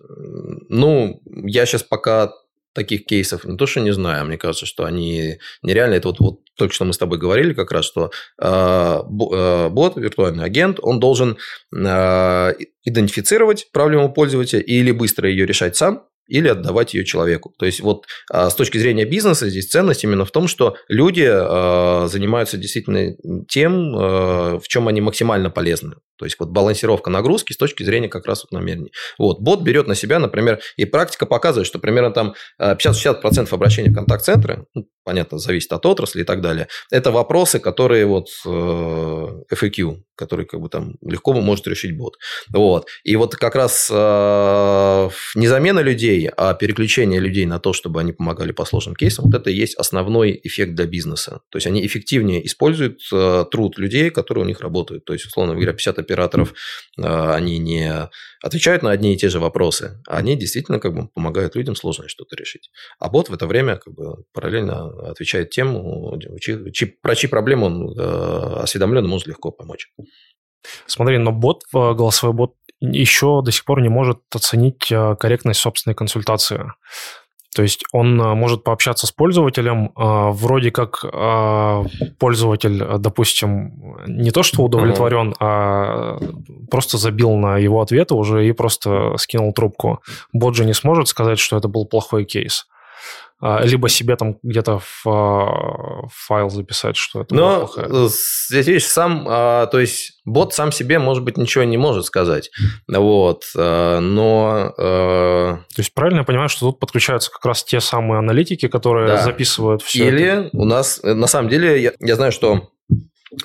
ну, я сейчас пока таких кейсов не то, что не знаю, мне кажется, что они нереально. Это вот, вот только что мы с тобой говорили как раз, что э, бот, виртуальный агент, он должен э, идентифицировать проблему пользователя или быстро ее решать сам, или отдавать ее человеку. То есть вот а, с точки зрения бизнеса здесь ценность именно в том, что люди а, занимаются действительно тем, а, в чем они максимально полезны. То есть вот балансировка нагрузки с точки зрения как раз вот намерений. Вот бот берет на себя, например, и практика показывает, что примерно там 50-60% обращений в контакт-центры, ну, понятно, зависит от отрасли и так далее, это вопросы, которые вот FAQ, который как бы там легко может решить бот. Вот. И вот как раз не замена людей, людей, а переключение людей на то, чтобы они помогали по сложным кейсам, вот это и есть основной эффект для бизнеса. То есть они эффективнее используют э, труд людей, которые у них работают. То есть, условно говоря, 50 операторов, э, они не отвечают на одни и те же вопросы, а они действительно как бы помогают людям сложное что-то решить. А бот в это время как бы параллельно отвечает тем, чьи, чьи, про чьи проблемы он э, осведомлен, может легко помочь. Смотри, но бот, голосовой бот еще до сих пор не может оценить э, корректность собственной консультации. То есть он э, может пообщаться с пользователем, э, вроде как пользователь, допустим, не то что удовлетворен, а просто забил на его ответы уже и просто скинул трубку. Бот же не сможет сказать, что это был плохой кейс. А, либо себе там где-то в, а, файл записать, что это Но здесь видишь, сам, а, то есть бот сам себе, может быть, ничего не может сказать, вот, но... То есть правильно я понимаю, что тут подключаются как раз те самые аналитики, которые да. записывают все Или это? у нас, на самом деле, я, я знаю, что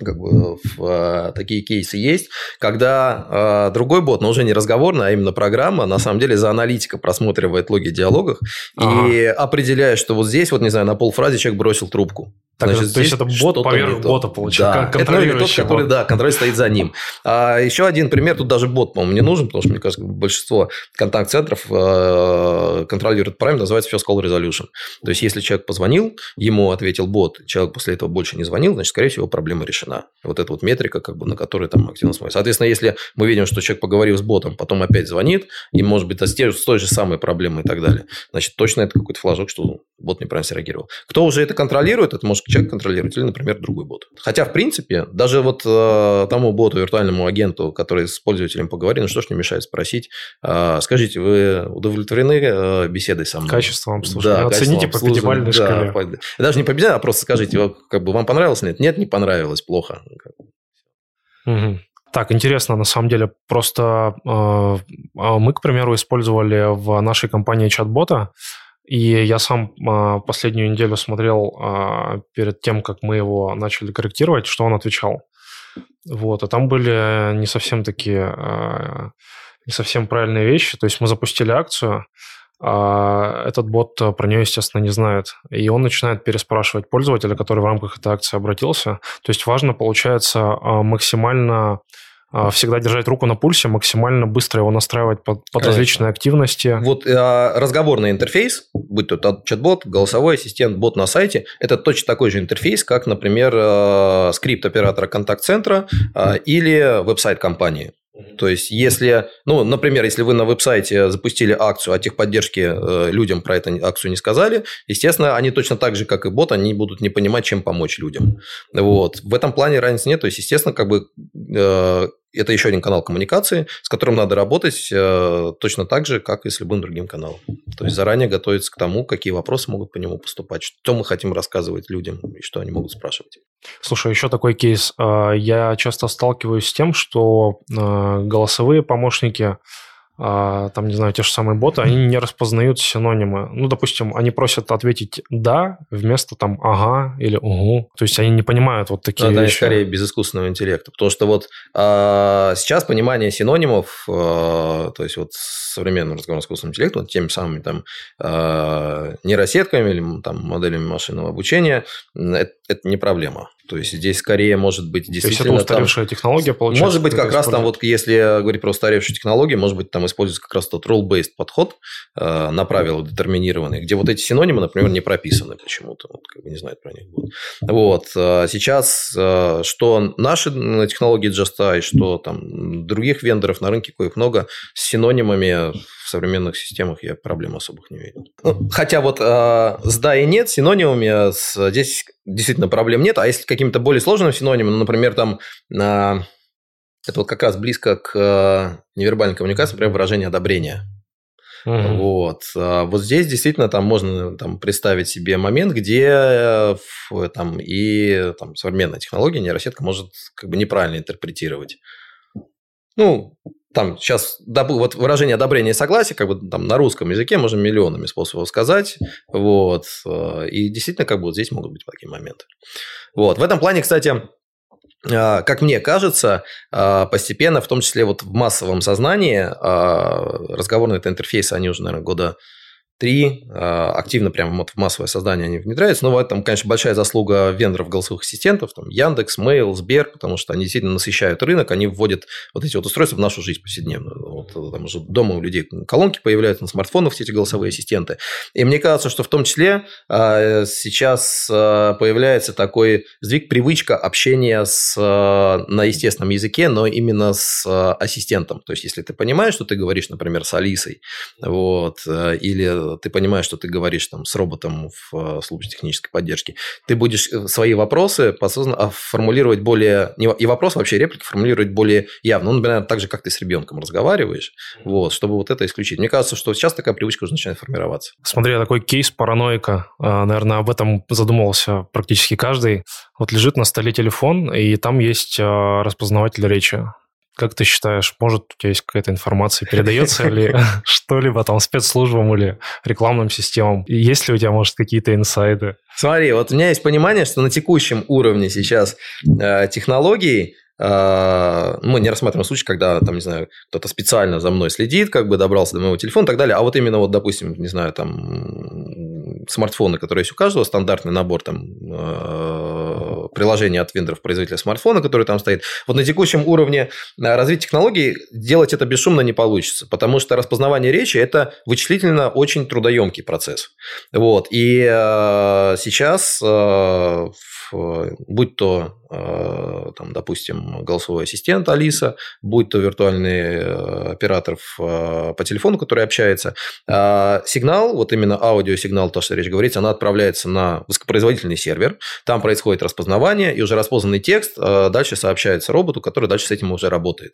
как бы в, а, такие кейсы есть, когда а, другой бот, но уже не разговорный, а именно программа, на самом деле за аналитика просматривает логи диалогов ага. и определяет, что вот здесь, вот не знаю, на полфразе человек бросил трубку. Так, Значит, то есть это бот поверх бота получается, да. Это ну, тот, который, да, контроль стоит за ним. А еще один пример, тут даже бот, по-моему, не нужен, потому что, мне кажется, большинство контакт-центров э, контролирует параметр, называется First Call Resolution. То есть, если человек позвонил, ему ответил бот, человек после этого больше не звонил, значит, скорее всего, проблема решена. Вот эта вот метрика, как бы, на которой там активно смотрит. Соответственно, если мы видим, что человек поговорил с ботом, потом опять звонит, и, может быть, с той же самой проблемой и так далее, значит, точно это какой-то флажок, что бот неправильно среагировал. Кто уже это контролирует, это может человек контролировать или, например, другой бот. Хотя, в принципе, даже вот э, тому боту, виртуальному агенту, который с пользователем поговорит, ну что ж не мешает спросить, э, скажите, вы удовлетворены э, беседой со мной? Качеством обслуживания. Да, Оцените по пятибалльной да, шкале. По... Даже не по а просто скажите, как бы вам понравилось? Нет, нет, не понравилось, плохо. Угу. Так, интересно, на самом деле, просто э, мы, к примеру, использовали в нашей компании чат-бота, и я сам а, последнюю неделю смотрел а, перед тем, как мы его начали корректировать, что он отвечал. Вот, а там были не совсем такие, а, не совсем правильные вещи. То есть мы запустили акцию, а этот бот про нее, естественно, не знает. И он начинает переспрашивать пользователя, который в рамках этой акции обратился. То есть важно, получается, максимально всегда держать руку на пульсе, максимально быстро его настраивать под, под различные активности. Вот э, разговорный интерфейс, будь то чат-бот, голосовой ассистент, бот на сайте, это точно такой же интерфейс, как, например, э, скрипт оператора контакт-центра э, или веб-сайт компании. То есть, если, ну, например, если вы на веб-сайте запустили акцию, а техподдержки э, людям про эту акцию не сказали, естественно, они точно так же, как и бот, они будут не понимать, чем помочь людям. Вот. В этом плане разницы нет. То есть, естественно, как бы э, это еще один канал коммуникации, с которым надо работать э, точно так же, как и с любым другим каналом. То есть заранее готовиться к тому, какие вопросы могут по нему поступать, что мы хотим рассказывать людям и что они могут спрашивать. Слушай, еще такой кейс. Э, я часто сталкиваюсь с тем, что э, голосовые помощники а, там, не знаю, те же самые боты, они не распознают синонимы. Ну, допустим, они просят ответить «да» вместо там «ага» или «угу». То есть они не понимают вот такие да, вещи. Да, скорее без искусственного интеллекта. Потому что вот а, сейчас понимание синонимов, а, то есть вот современным разговором с искусственным интеллектом, вот теми самыми там а, нейросетками или там моделями машинного обучения, это, это не проблема. То есть здесь скорее может быть действительно... То есть это устаревшая там, технология, получается? Может быть, как раз там вот, если говорить про устаревшую технологию, может быть, там используется как раз тот role-based подход э, на правила детерминированные, где вот эти синонимы, например, не прописаны почему-то, вот, как бы не знают про них. Вот. вот. Э, сейчас э, что наши технологии Just что там других вендоров на рынке, коих много, с синонимами в современных системах я проблем особых не видел. Ну, хотя вот э, с да и нет синонимами с, здесь действительно проблем нет, а если каким-то более сложным синонимом, ну, например, там э, это вот как раз близко к э, невербальной коммуникации, например, выражение одобрения. Угу. Вот. А вот здесь действительно там можно там, представить себе момент, где э, там, и там, современная технология, нейросетка может как бы неправильно интерпретировать. Ну, там сейчас вот выражение одобрения и согласия, как бы там на русском языке можно миллионами способов сказать, вот, э, и действительно как бы вот здесь могут быть такие моменты. Вот, в этом плане, кстати, э, как мне кажется, э, постепенно, в том числе вот в массовом сознании, разговорные интерфейсы, они уже, наверное, года Три, а, активно прямо вот в массовое создание они внедряются. Но в этом, конечно, большая заслуга вендоров голосовых ассистентов, там Яндекс, Mail, Сбер, потому что они действительно насыщают рынок, они вводят вот эти вот устройства в нашу жизнь повседневную. Вот, там уже дома у людей колонки появляются, на смартфонах все эти голосовые ассистенты. И мне кажется, что в том числе а, сейчас а, появляется такой сдвиг, привычка общения с, на естественном языке, но именно с ассистентом. То есть, если ты понимаешь, что ты говоришь, например, с Алисой, вот, или ты понимаешь, что ты говоришь там с роботом в э, службе технической поддержки, ты будешь э, свои вопросы а, формулировать более... И вопрос вообще реплики формулировать более явно. Ну, например, так же, как ты с ребенком разговариваешь, вот, чтобы вот это исключить. Мне кажется, что сейчас такая привычка уже начинает формироваться. Смотри, такой кейс параноика. Наверное, об этом задумывался практически каждый. Вот лежит на столе телефон, и там есть распознаватель речи. Как ты считаешь, может, у тебя есть какая-то информация, передается ли что-либо там спецслужбам или рекламным системам? есть ли у тебя, может, какие-то инсайды? Смотри, вот у меня есть понимание, что на текущем уровне сейчас э, технологий э, мы не рассматриваем случай, когда, там, не знаю, кто-то специально за мной следит, как бы добрался до моего телефона и так далее, а вот именно вот, допустим, не знаю, там, смартфоны, которые есть у каждого, стандартный набор там э, приложений от вендоров производителя смартфона, который там стоит. Вот на текущем уровне э, развития технологий делать это бесшумно не получится, потому что распознавание речи – это вычислительно очень трудоемкий процесс. Вот. И э, сейчас будь то Э, там, допустим, голосовой ассистент Алиса, будь то виртуальный э, оператор э, по телефону, который общается. Сигнал, вот именно аудиосигнал, то, что речь говорится, она отправляется на высокопроизводительный сервер, там происходит распознавание, и уже распознанный текст дальше сообщается роботу, который дальше с этим уже работает.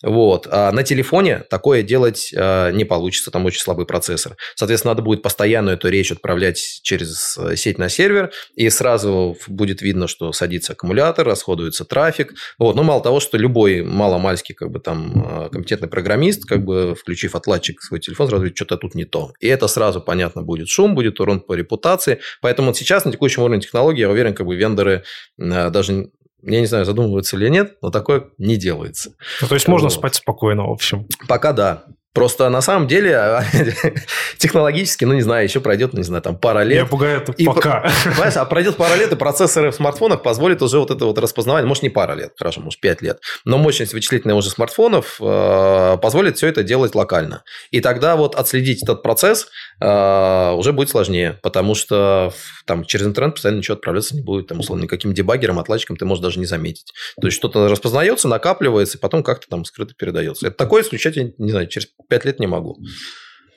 Вот. А на телефоне такое делать не получится, там очень слабый процессор. Соответственно, надо будет постоянно эту речь отправлять через сеть на сервер, и сразу будет видно, что садится аккумулятор, расходуется трафик. Вот. Но мало того, что любой маломальский как бы, там, э, компетентный программист, как бы, включив отладчик свой телефон, сразу говорит, что-то тут не то. И это сразу понятно будет шум, будет урон по репутации. Поэтому вот сейчас на текущем уровне технологий, я уверен, как бы вендоры э, даже я не знаю, задумываются или нет, но такое не делается. Ну, то есть можно вот. спать спокойно, в общем. Пока да. Просто на самом деле технологически, ну не знаю, еще пройдет, не знаю, там пара лет. Меня пугает и, пока. Понимаешь, а пройдет пара лет, и процессоры в смартфонах позволят уже вот это вот распознавание, может не пара лет, хорошо, может пять лет, но мощность вычислительная уже смартфонов э, позволит все это делать локально. И тогда вот отследить этот процесс э, уже будет сложнее, потому что там через интернет постоянно ничего отправляться не будет, там условно никаким дебаггером, отладчиком ты можешь даже не заметить. То есть что-то распознается, накапливается, и потом как-то там скрыто передается. Это такое исключать, я не знаю, через пять лет не могу.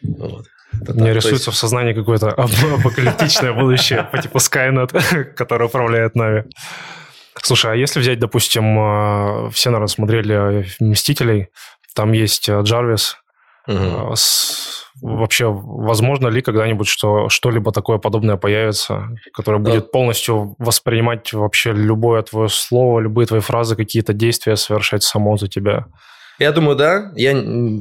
Вот. Это Мне так, рисуется есть... в сознании какое-то апокалиптичное будущее по типу Skynet, который управляет нами. Слушай, а если взять, допустим, э, все, наверное, смотрели «Мстителей», там есть э, Джарвис. Угу. Вообще, возможно ли когда-нибудь, что что-либо такое подобное появится, которое будет полностью воспринимать вообще любое твое слово, любые твои фразы, какие-то действия совершать само за тебя? Я думаю, да. Я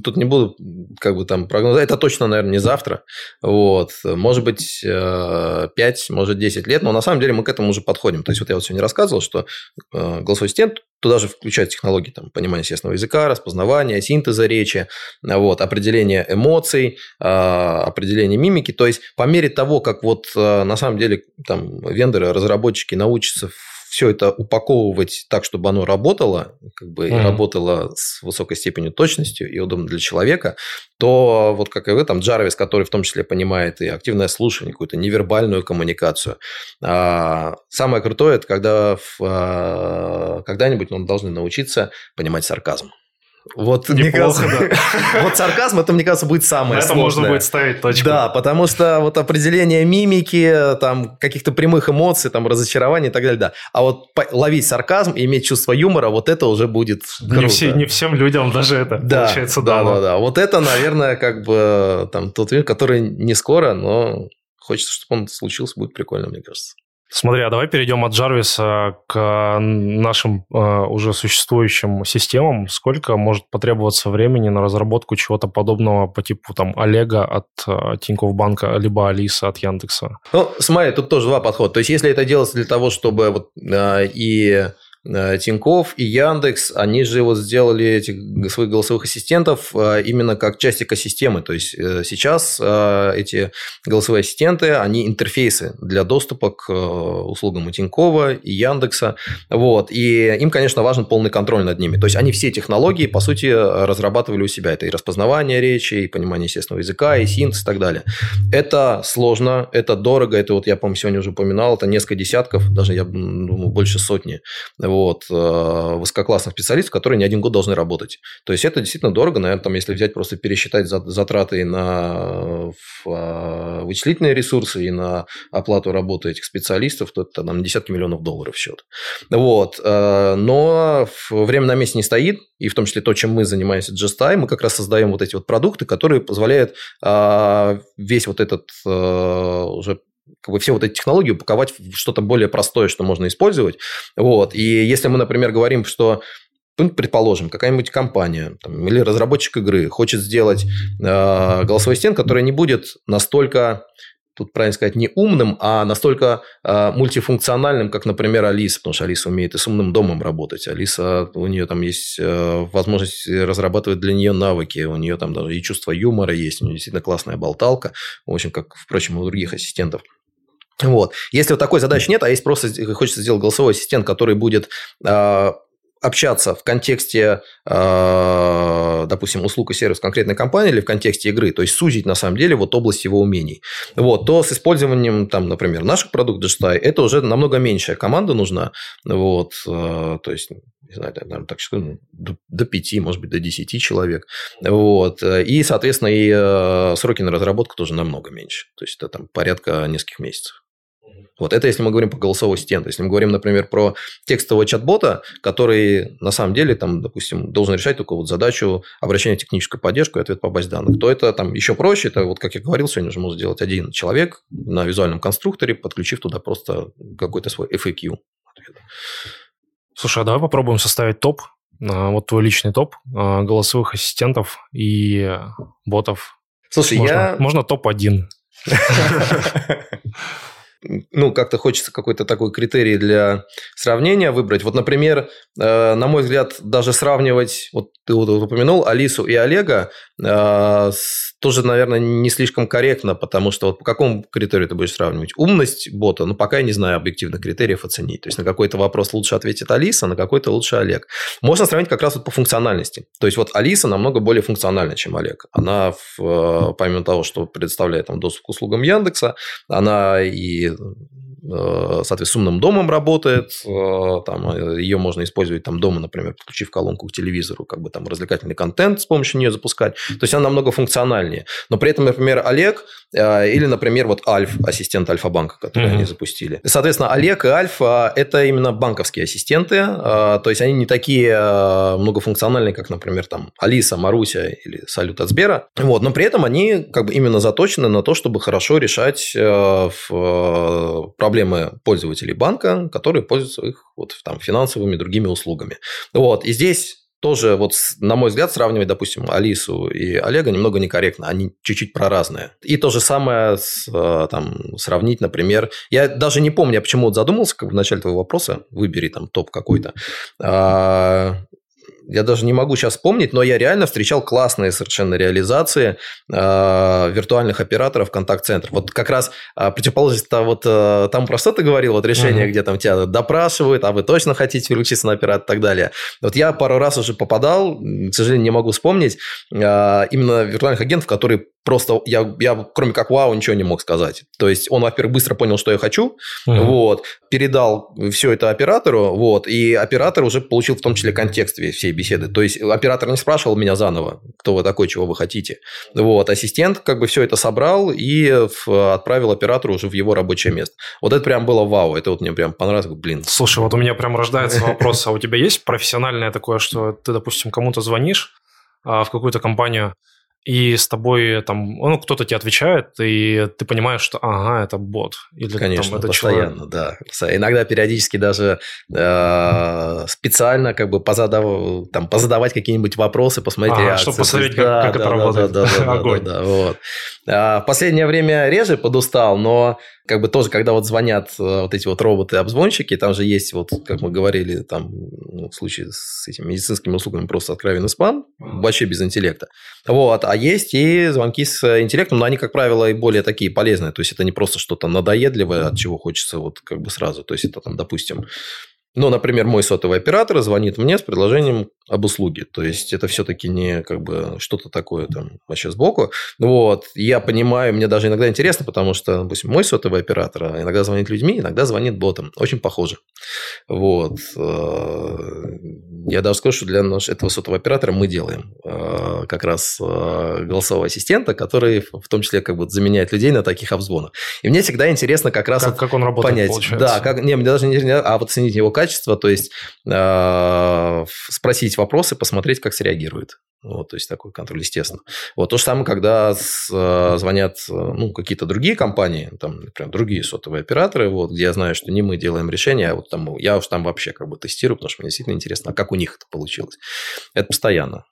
тут не буду как бы там прогнозировать. Это точно, наверное, не завтра. Вот. Может быть, 5, э, может, 10 лет. Но на самом деле мы к этому уже подходим. То есть, вот я вот сегодня рассказывал, что э, голосовой ассистент туда же включают технологии там, понимания естественного языка, распознавания, синтеза речи, вот, определение эмоций, э, определение мимики. То есть, по мере того, как вот на самом деле там вендоры, разработчики научатся все это упаковывать так, чтобы оно работало, как бы mm-hmm. и работало с высокой степенью точности и удобно для человека, то вот как и вы, там Джарвис, который в том числе понимает и активное слушание, какую-то невербальную коммуникацию. А, самое крутое, это когда в, а, когда-нибудь он должны научиться понимать сарказм. Вот, Неплохо, мне кажется, да. вот сарказм, это, мне кажется, будет самое это сложное. Это можно будет ставить точку. Да, потому что вот определение мимики, там, каких-то прямых эмоций, там, разочарования и так далее, да. А вот ловить сарказм и иметь чувство юмора, вот это уже будет круто. Не, все, не всем людям даже это да, получается да. Да, да, да. Вот это, наверное, как бы там тот мир, который не скоро, но хочется, чтобы он случился, будет прикольно, мне кажется. Смотри, а давай перейдем от Джарвиса к нашим э, уже существующим системам. Сколько может потребоваться времени на разработку чего-то подобного по типу там Олега от э, Тинькофф Банка, либо Алиса от Яндекса? Ну, смотри, тут тоже два подхода. То есть, если это делается для того, чтобы вот, э, и Э, Тиньков и Яндекс, они же вот сделали этих своих голосовых ассистентов э, именно как часть экосистемы. То есть э, сейчас эти голосовые ассистенты, они интерфейсы для доступа к услугам и Тинькова, и Яндекса. Вот. И им, конечно, важен полный контроль над ними. То есть они все технологии, по сути, разрабатывали у себя. Это и распознавание речи, и понимание естественного языка, и синтез и так далее. Это сложно, это дорого. Это вот я, по-моему, сегодня уже упоминал, это несколько десятков, даже я думаю, больше сотни вот, э, высококлассных специалистов, которые не один год должны работать. То есть это действительно дорого, наверное, там, если взять просто пересчитать затраты на э, вычислительные ресурсы и на оплату работы этих специалистов, то это там десятки миллионов долларов счет. Вот. Э, но время на месте не стоит, и в том числе то, чем мы занимаемся GSTI, мы как раз создаем вот эти вот продукты, которые позволяют весь вот этот уже как бы все вот эти технологии упаковать в что-то более простое, что можно использовать. Вот. И если мы, например, говорим, что ну, предположим, какая-нибудь компания там, или разработчик игры хочет сделать э, голосовой стен, который не будет настолько тут правильно сказать, не умным, а настолько э, мультифункциональным, как, например, Алиса, потому что Алиса умеет и с умным домом работать. Алиса, у нее там есть э, возможность разрабатывать для нее навыки, у нее там даже и чувство юмора есть, у нее действительно классная болталка, в общем, как, впрочем, у других ассистентов. Вот. Если вот такой задачи нет, а есть просто хочется сделать голосовой ассистент, который будет э, общаться в контексте, э, допустим, услуг и сервис конкретной компании или в контексте игры, то есть сузить на самом деле вот область его умений, вот, то с использованием, там, например, наших продуктов Digitay, это уже намного меньшая команда нужна, вот, э, то есть не знаю, наверное, так что ну, до, до 5, может быть, до 10 человек. Вот. И, соответственно, и сроки на разработку тоже намного меньше. То есть, это там порядка нескольких месяцев. Вот это если мы говорим по голосовой стенке. Если мы говорим, например, про текстового чат-бота, который на самом деле, там, допустим, должен решать только вот задачу обращения в техническую поддержку и ответ по базе данных, то это там еще проще. Это вот, как я говорил, сегодня уже может сделать один человек на визуальном конструкторе, подключив туда просто какой-то свой FAQ. Слушай, а давай попробуем составить топ, а, вот твой личный топ а, голосовых ассистентов и ботов. Слушай, можно, я... Можно топ-1. ну, как-то хочется какой-то такой критерий для сравнения выбрать. Вот, например, э, на мой взгляд, даже сравнивать, вот ты вот упомянул Алису и Олега, э, тоже, наверное, не слишком корректно, потому что вот по какому критерию ты будешь сравнивать? Умность бота, ну, пока я не знаю объективных критериев оценить. То есть, на какой-то вопрос лучше ответит Алиса, на какой-то лучше Олег. Можно сравнить как раз вот по функциональности. То есть, вот Алиса намного более функциональна, чем Олег. Она, в, помимо того, что предоставляет там, доступ к услугам Яндекса, она и 嗯。Соответственно, с умным домом работает, э, там, э, ее можно использовать там дома, например, подключив колонку к телевизору, как бы там развлекательный контент с помощью нее запускать. То есть, она намного функциональнее. Но при этом, например, Олег или, например, вот Альф, ассистент Альфа-банка, который mm-hmm. они запустили. Соответственно, Олег и Альфа – это именно банковские ассистенты, то есть, они не такие многофункциональные, как, например, там Алиса, Маруся или Салют от Сбера. Вот, но при этом они как бы именно заточены на то, чтобы хорошо решать проблемы проблемы пользователей банка, которые пользуются их вот, там, финансовыми другими услугами. Вот. И здесь тоже, вот, на мой взгляд, сравнивать, допустим, Алису и Олега немного некорректно. Они чуть-чуть про разные. И то же самое с, э, там, сравнить, например... Я даже не помню, я почему вот задумался в начале твоего вопроса. Выбери там топ какой-то. А, я даже не могу сейчас вспомнить, но я реально встречал классные совершенно реализации э, виртуальных операторов контакт-центров. Вот как раз э, противоположность вот э, там про что ты говорил, вот решение, uh-huh. где там тебя допрашивают, а вы точно хотите переключиться на оператор и так далее. Вот я пару раз уже попадал, к сожалению, не могу вспомнить, э, именно виртуальных агентов, которые просто я, я кроме как вау ничего не мог сказать. То есть он, во-первых, быстро понял, что я хочу, uh-huh. вот, передал все это оператору, вот, и оператор уже получил в том числе контекст всей беседы. То есть оператор не спрашивал меня заново, кто вы такой, чего вы хотите. Вот, ассистент как бы все это собрал и отправил оператору уже в его рабочее место. Вот это прям было вау, это вот мне прям понравилось, блин. Слушай, вот у меня прям рождается вопрос, а у тебя есть профессиональное такое, что ты, допустим, кому-то звонишь а, в какую-то компанию, и с тобой там, ну, кто-то тебе отвечает, и ты понимаешь, что, ага, это бот. Или Конечно, там, это постоянно, человек. да. Иногда периодически даже э, специально как бы позадав, там, позадавать какие-нибудь вопросы, посмотреть ага, реакцию. Чтобы посмотреть, как, да, как да, это да, работает. Да, да, да, Огонь. Да, да, вот. А, в последнее время реже подустал, но как бы тоже, когда вот звонят э, вот эти вот роботы-обзвонщики, там же есть вот, как мы говорили, там ну, в случае с этими медицинскими услугами просто откровенный спам, вообще без интеллекта. Вот, а есть и звонки с интеллектом, но они, как правило, и более такие полезные, то есть это не просто что-то надоедливое, от чего хочется вот как бы сразу, то есть это там, допустим, ну, например, мой сотовый оператор звонит мне с предложением об услуге. То есть, это все-таки не как бы что-то такое там вообще сбоку. Вот. Я понимаю, мне даже иногда интересно, потому что, допустим, мой сотовый оператор иногда звонит людьми, иногда звонит ботом. Очень похоже. Вот. Э, я даже скажу, что для этого сотового оператора мы делаем э, как раз э, голосового ассистента, который в том числе как бы заменяет людей на таких обзвонах. И мне всегда интересно как раз как, как он работает, понять. Получается. Да, как, не, мне даже не интересно, а вот оценить его качество, то есть э, спросить вопросы, посмотреть, как среагирует. Вот, то есть такой контроль, естественно. Вот то же самое, когда с, э, звонят э, ну, какие-то другие компании, там, например, другие сотовые операторы, вот, где я знаю, что не мы делаем решение, а вот там я уж там вообще как бы тестирую, потому что мне действительно интересно, а как у них это получилось. Это постоянно.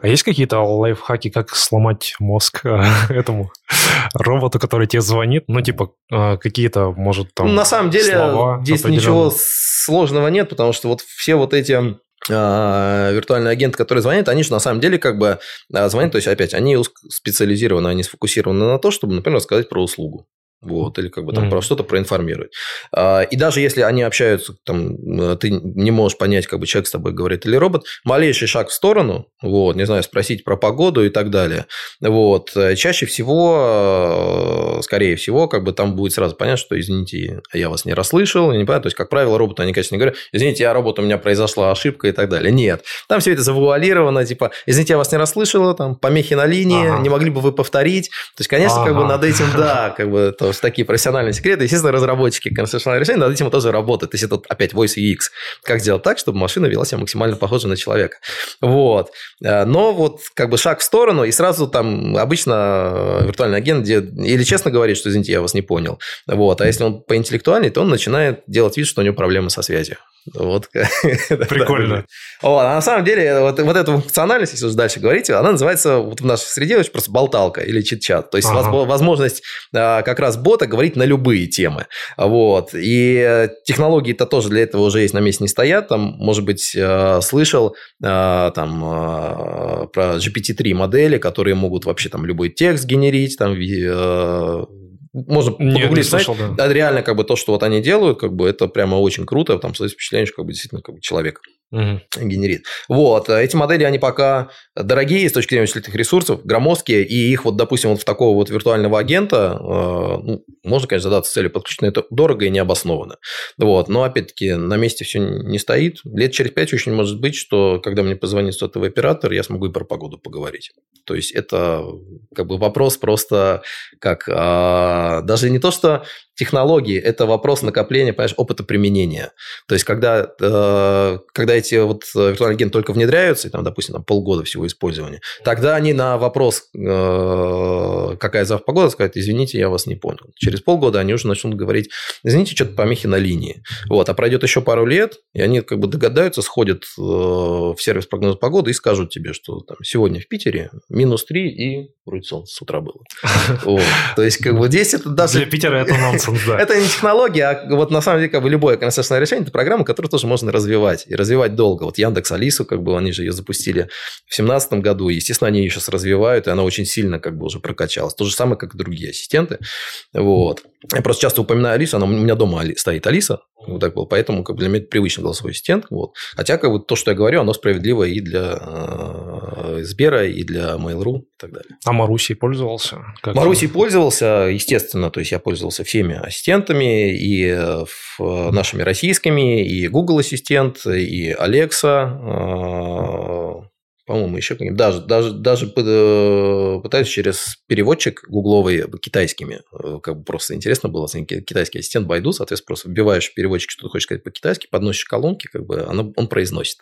А есть какие-то лайфхаки, как сломать мозг э, этому роботу, который тебе звонит? Ну, типа, какие-то, может, там На самом деле, здесь ничего сложного нет, потому что вот все вот эти виртуальные агенты, которые звонят, они же на самом деле как бы а, звонят, то есть опять, они специализированы, они сфокусированы на то, чтобы, например, рассказать про услугу вот, или как бы там mm-hmm. про что-то проинформировать. А, и даже если они общаются, там, э, ты не можешь понять, как бы человек с тобой говорит или робот, малейший шаг в сторону, вот, не знаю, спросить про погоду и так далее, вот, э, чаще всего, э, скорее всего, как бы там будет сразу понятно, что, извините, я вас не расслышал, не понимаю, то есть, как правило, роботы, они, конечно, не говорят, извините, я робот, у меня произошла ошибка и так далее. Нет, там все это завуалировано, типа, извините, я вас не расслышала, там, помехи на линии, ага. не могли бы вы повторить, то есть, конечно, ага. как бы над этим, да, как бы, то что такие профессиональные секреты. Естественно, разработчики конверсационных решений над этим тоже работают. То есть, это опять Voice UX. Как сделать так, чтобы машина вела себя максимально похоже на человека. Вот. Э, но вот как бы шаг в сторону, и сразу там обычно виртуальный агент где, или честно говорит, что, извините, я вас не понял. Вот. А если он поинтеллектуальный, то он начинает делать вид, что у него проблемы со связью. Вот. Прикольно. Вот, а на самом деле, вот, вот эта функциональность, если уже дальше говорить, она называется вот в нашей среде очень просто болталка или чит-чат. То есть ага. возможность а, как раз бота говорить на любые темы. Вот. И технологии-то тоже для этого уже есть на месте не стоят. Там, может быть, а, слышал а, там а, про GPT-3 модели, которые могут вообще там любой текст генерить, там можно погуглить, слышал, да. да. Реально, как бы то, что вот они делают, как бы это прямо очень круто, там создается впечатление, что как бы действительно как бы человек угу. генерит. Вот, эти модели, они пока дорогие с точки зрения вычислительных ресурсов, громоздкие, и их вот, допустим, вот в такого вот виртуального агента, э, ну, можно, конечно, задаться целью подключить, но это дорого и необоснованно. Вот, но, опять-таки, на месте все не стоит. Лет через пять очень может быть, что когда мне позвонит сотовый оператор, я смогу и про погоду поговорить. То есть, это как бы вопрос просто как а, даже не то, что технологии, это вопрос накопления, понимаешь, опыта применения. То есть, когда, э, когда эти вот виртуальные агенты только внедряются, и там, допустим, там полгода всего использования, тогда они на вопрос, э, какая завтра погода, скажут, извините, я вас не понял. Через полгода они уже начнут говорить, извините, что-то помехи на линии. Вот, а пройдет еще пару лет, и они как бы догадаются, сходят э, в сервис прогноза погоды и скажут тебе, что там сегодня в Питере минус 3 и вроде солнце с утра было. То есть, как бы здесь это даже... Для Питера это нонсенс, да. Это не технология, а вот на самом деле как бы любое консенсусное решение – это программа, которую тоже можно развивать. И развивать долго. Вот Яндекс Алису, как бы они же ее запустили в 2017 году. Естественно, они ее сейчас развивают, и она очень сильно как бы уже прокачалась. То же самое, как и другие ассистенты. Вот. Я просто часто упоминаю Алису, она у меня дома стоит Алиса, вот так было. Поэтому как бы для меня это привычный голосовой ассистент. Вот. Хотя как бы то, что я говорю, оно справедливо и для э, Сбера, и для Mail.ru и так далее. А Марусей пользовался? Как Марусей пользовался, естественно. То есть, я пользовался всеми ассистентами, и э, нашими российскими, и Google Ассистент, и Alexa, э, по-моему, еще каким даже, даже, даже э, пытаюсь через переводчик гугловый китайскими. Э, как бы просто интересно было. Китайский ассистент Байду, соответственно, просто вбиваешь переводчик, что ты хочешь сказать по-китайски, подносишь колонки, как бы оно, он произносит.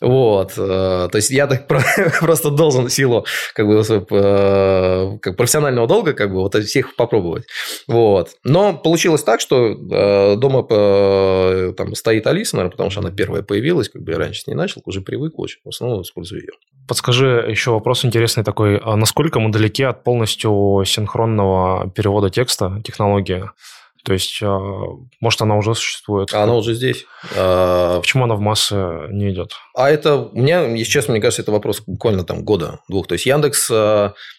Вот. Э, то есть, я так просто должен силу как бы, как профессионального долга как бы вот всех попробовать. Вот. Но получилось так, что дома там стоит Алиса, наверное, потому что она первая появилась, как бы я раньше с ней начал, уже привык очень, в основном использую ее. Подскажи еще вопрос интересный такой. А насколько мы далеки от полностью синхронного перевода текста технологии? То есть, а, может, она уже существует? Она уже здесь. А, Почему она в массы не идет? А это, у меня, если честно, мне кажется, это вопрос буквально там года, двух. То есть, Яндекс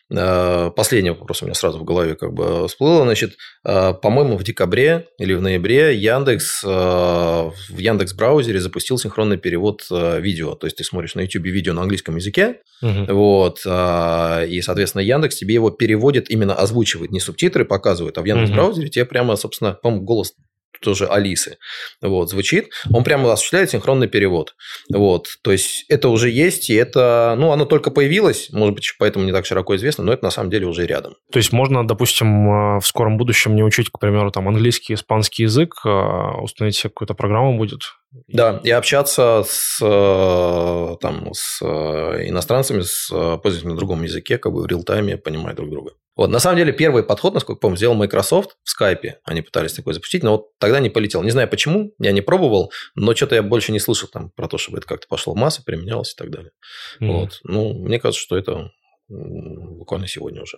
последний вопрос у меня сразу в голове как бы всплыло. Значит, э, по-моему, в декабре или в ноябре Яндекс э, в Яндекс браузере запустил синхронный перевод видео. То есть ты смотришь на YouTube видео на английском языке, угу. вот, и, соответственно, Яндекс тебе его переводит, именно озвучивает, не субтитры показывает, а в Яндекс браузере угу. тебе прямо, собственно, по-моему, голос тоже Алисы, вот, звучит, он прямо осуществляет синхронный перевод. Вот, то есть, это уже есть, и это, ну, оно только появилось, может быть, поэтому не так широко известно, но это на самом деле уже рядом. То есть, можно, допустим, э, в скором будущем не учить, к примеру, там, английский, испанский язык, а установить себе какую-то программу будет? Да, и общаться с, э, там, с э, иностранцами, с пользователями на другом языке, как бы в реал-тайме, понимая друг друга. Вот, на самом деле, первый подход, насколько помню, сделал Microsoft в Skype. Они пытались такой запустить, но вот тогда не полетел. Не знаю почему, я не пробовал, но что-то я больше не слышал там про то, чтобы это как-то пошло в массу, применялось и так далее. Mm-hmm. Вот. Ну, мне кажется, что это буквально сегодня уже.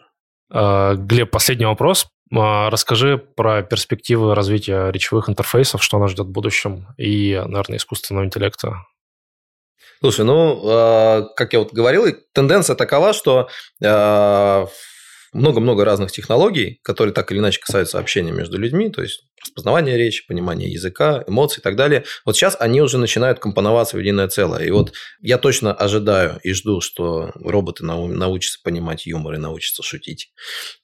А, Глеб, последний вопрос. А, расскажи про перспективы развития речевых интерфейсов, что нас ждет в будущем, и, наверное, искусственного интеллекта. Слушай, ну, а, как я вот говорил, тенденция такова, что много-много разных технологий, которые так или иначе касаются общения между людьми, то есть распознавание речи, понимание языка, эмоций и так далее. Вот сейчас они уже начинают компоноваться в единое целое. И вот я точно ожидаю и жду, что роботы научатся понимать юмор и научатся шутить.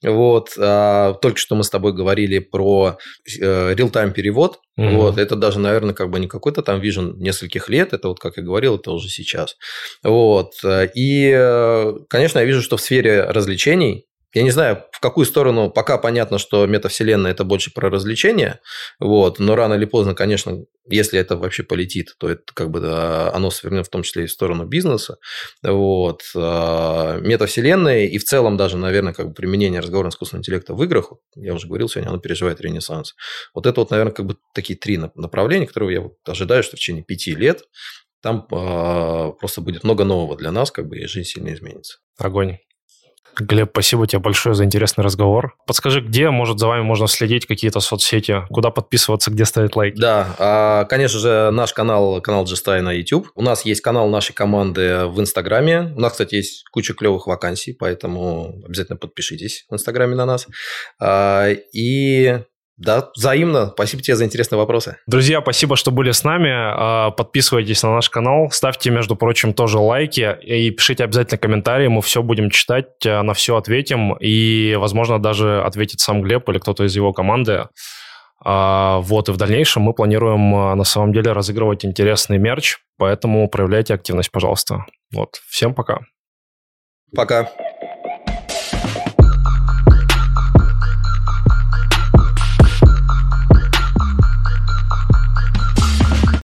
Вот. А, только что мы с тобой говорили про э, real-time перевод. Угу. Вот. Это даже, наверное, как бы не какой-то там вижен нескольких лет. Это вот, как я говорил, это уже сейчас. Вот. И, э, конечно, я вижу, что в сфере развлечений Я не знаю, в какую сторону, пока понятно, что метавселенная – это больше про развлечения, вот, но рано или поздно, конечно, если это вообще полетит, то это как бы да, оно свернет в том числе и в сторону бизнеса. Вот. А, метавселенная и в целом даже, наверное, как бы применение разговорного искусственного интеллекта в играх, я уже говорил сегодня, оно переживает ренессанс. Вот это вот, наверное, как бы такие три направления, которые я вот ожидаю, что в течение пяти лет там э, просто будет много нового для нас, как бы и жизнь сильно изменится. Огонь. Глеб, спасибо тебе большое за интересный разговор. Подскажи, где, может, за вами можно следить, какие-то соцсети, куда подписываться, где ставить лайк? Да, а, конечно же, наш канал, канал Джестай на YouTube. У нас есть канал нашей команды в Инстаграме. У нас, кстати, есть куча клевых вакансий, поэтому обязательно подпишитесь в Инстаграме на нас. А, и да, взаимно. Спасибо тебе за интересные вопросы. Друзья, спасибо, что были с нами. А, подписывайтесь на наш канал, ставьте, между прочим, тоже лайки и пишите обязательно комментарии. Мы все будем читать, а, на все ответим. И, возможно, даже ответит сам Глеб или кто-то из его команды. А, вот, и в дальнейшем мы планируем на самом деле разыгрывать интересный мерч, поэтому проявляйте активность, пожалуйста. Вот, всем пока. Пока.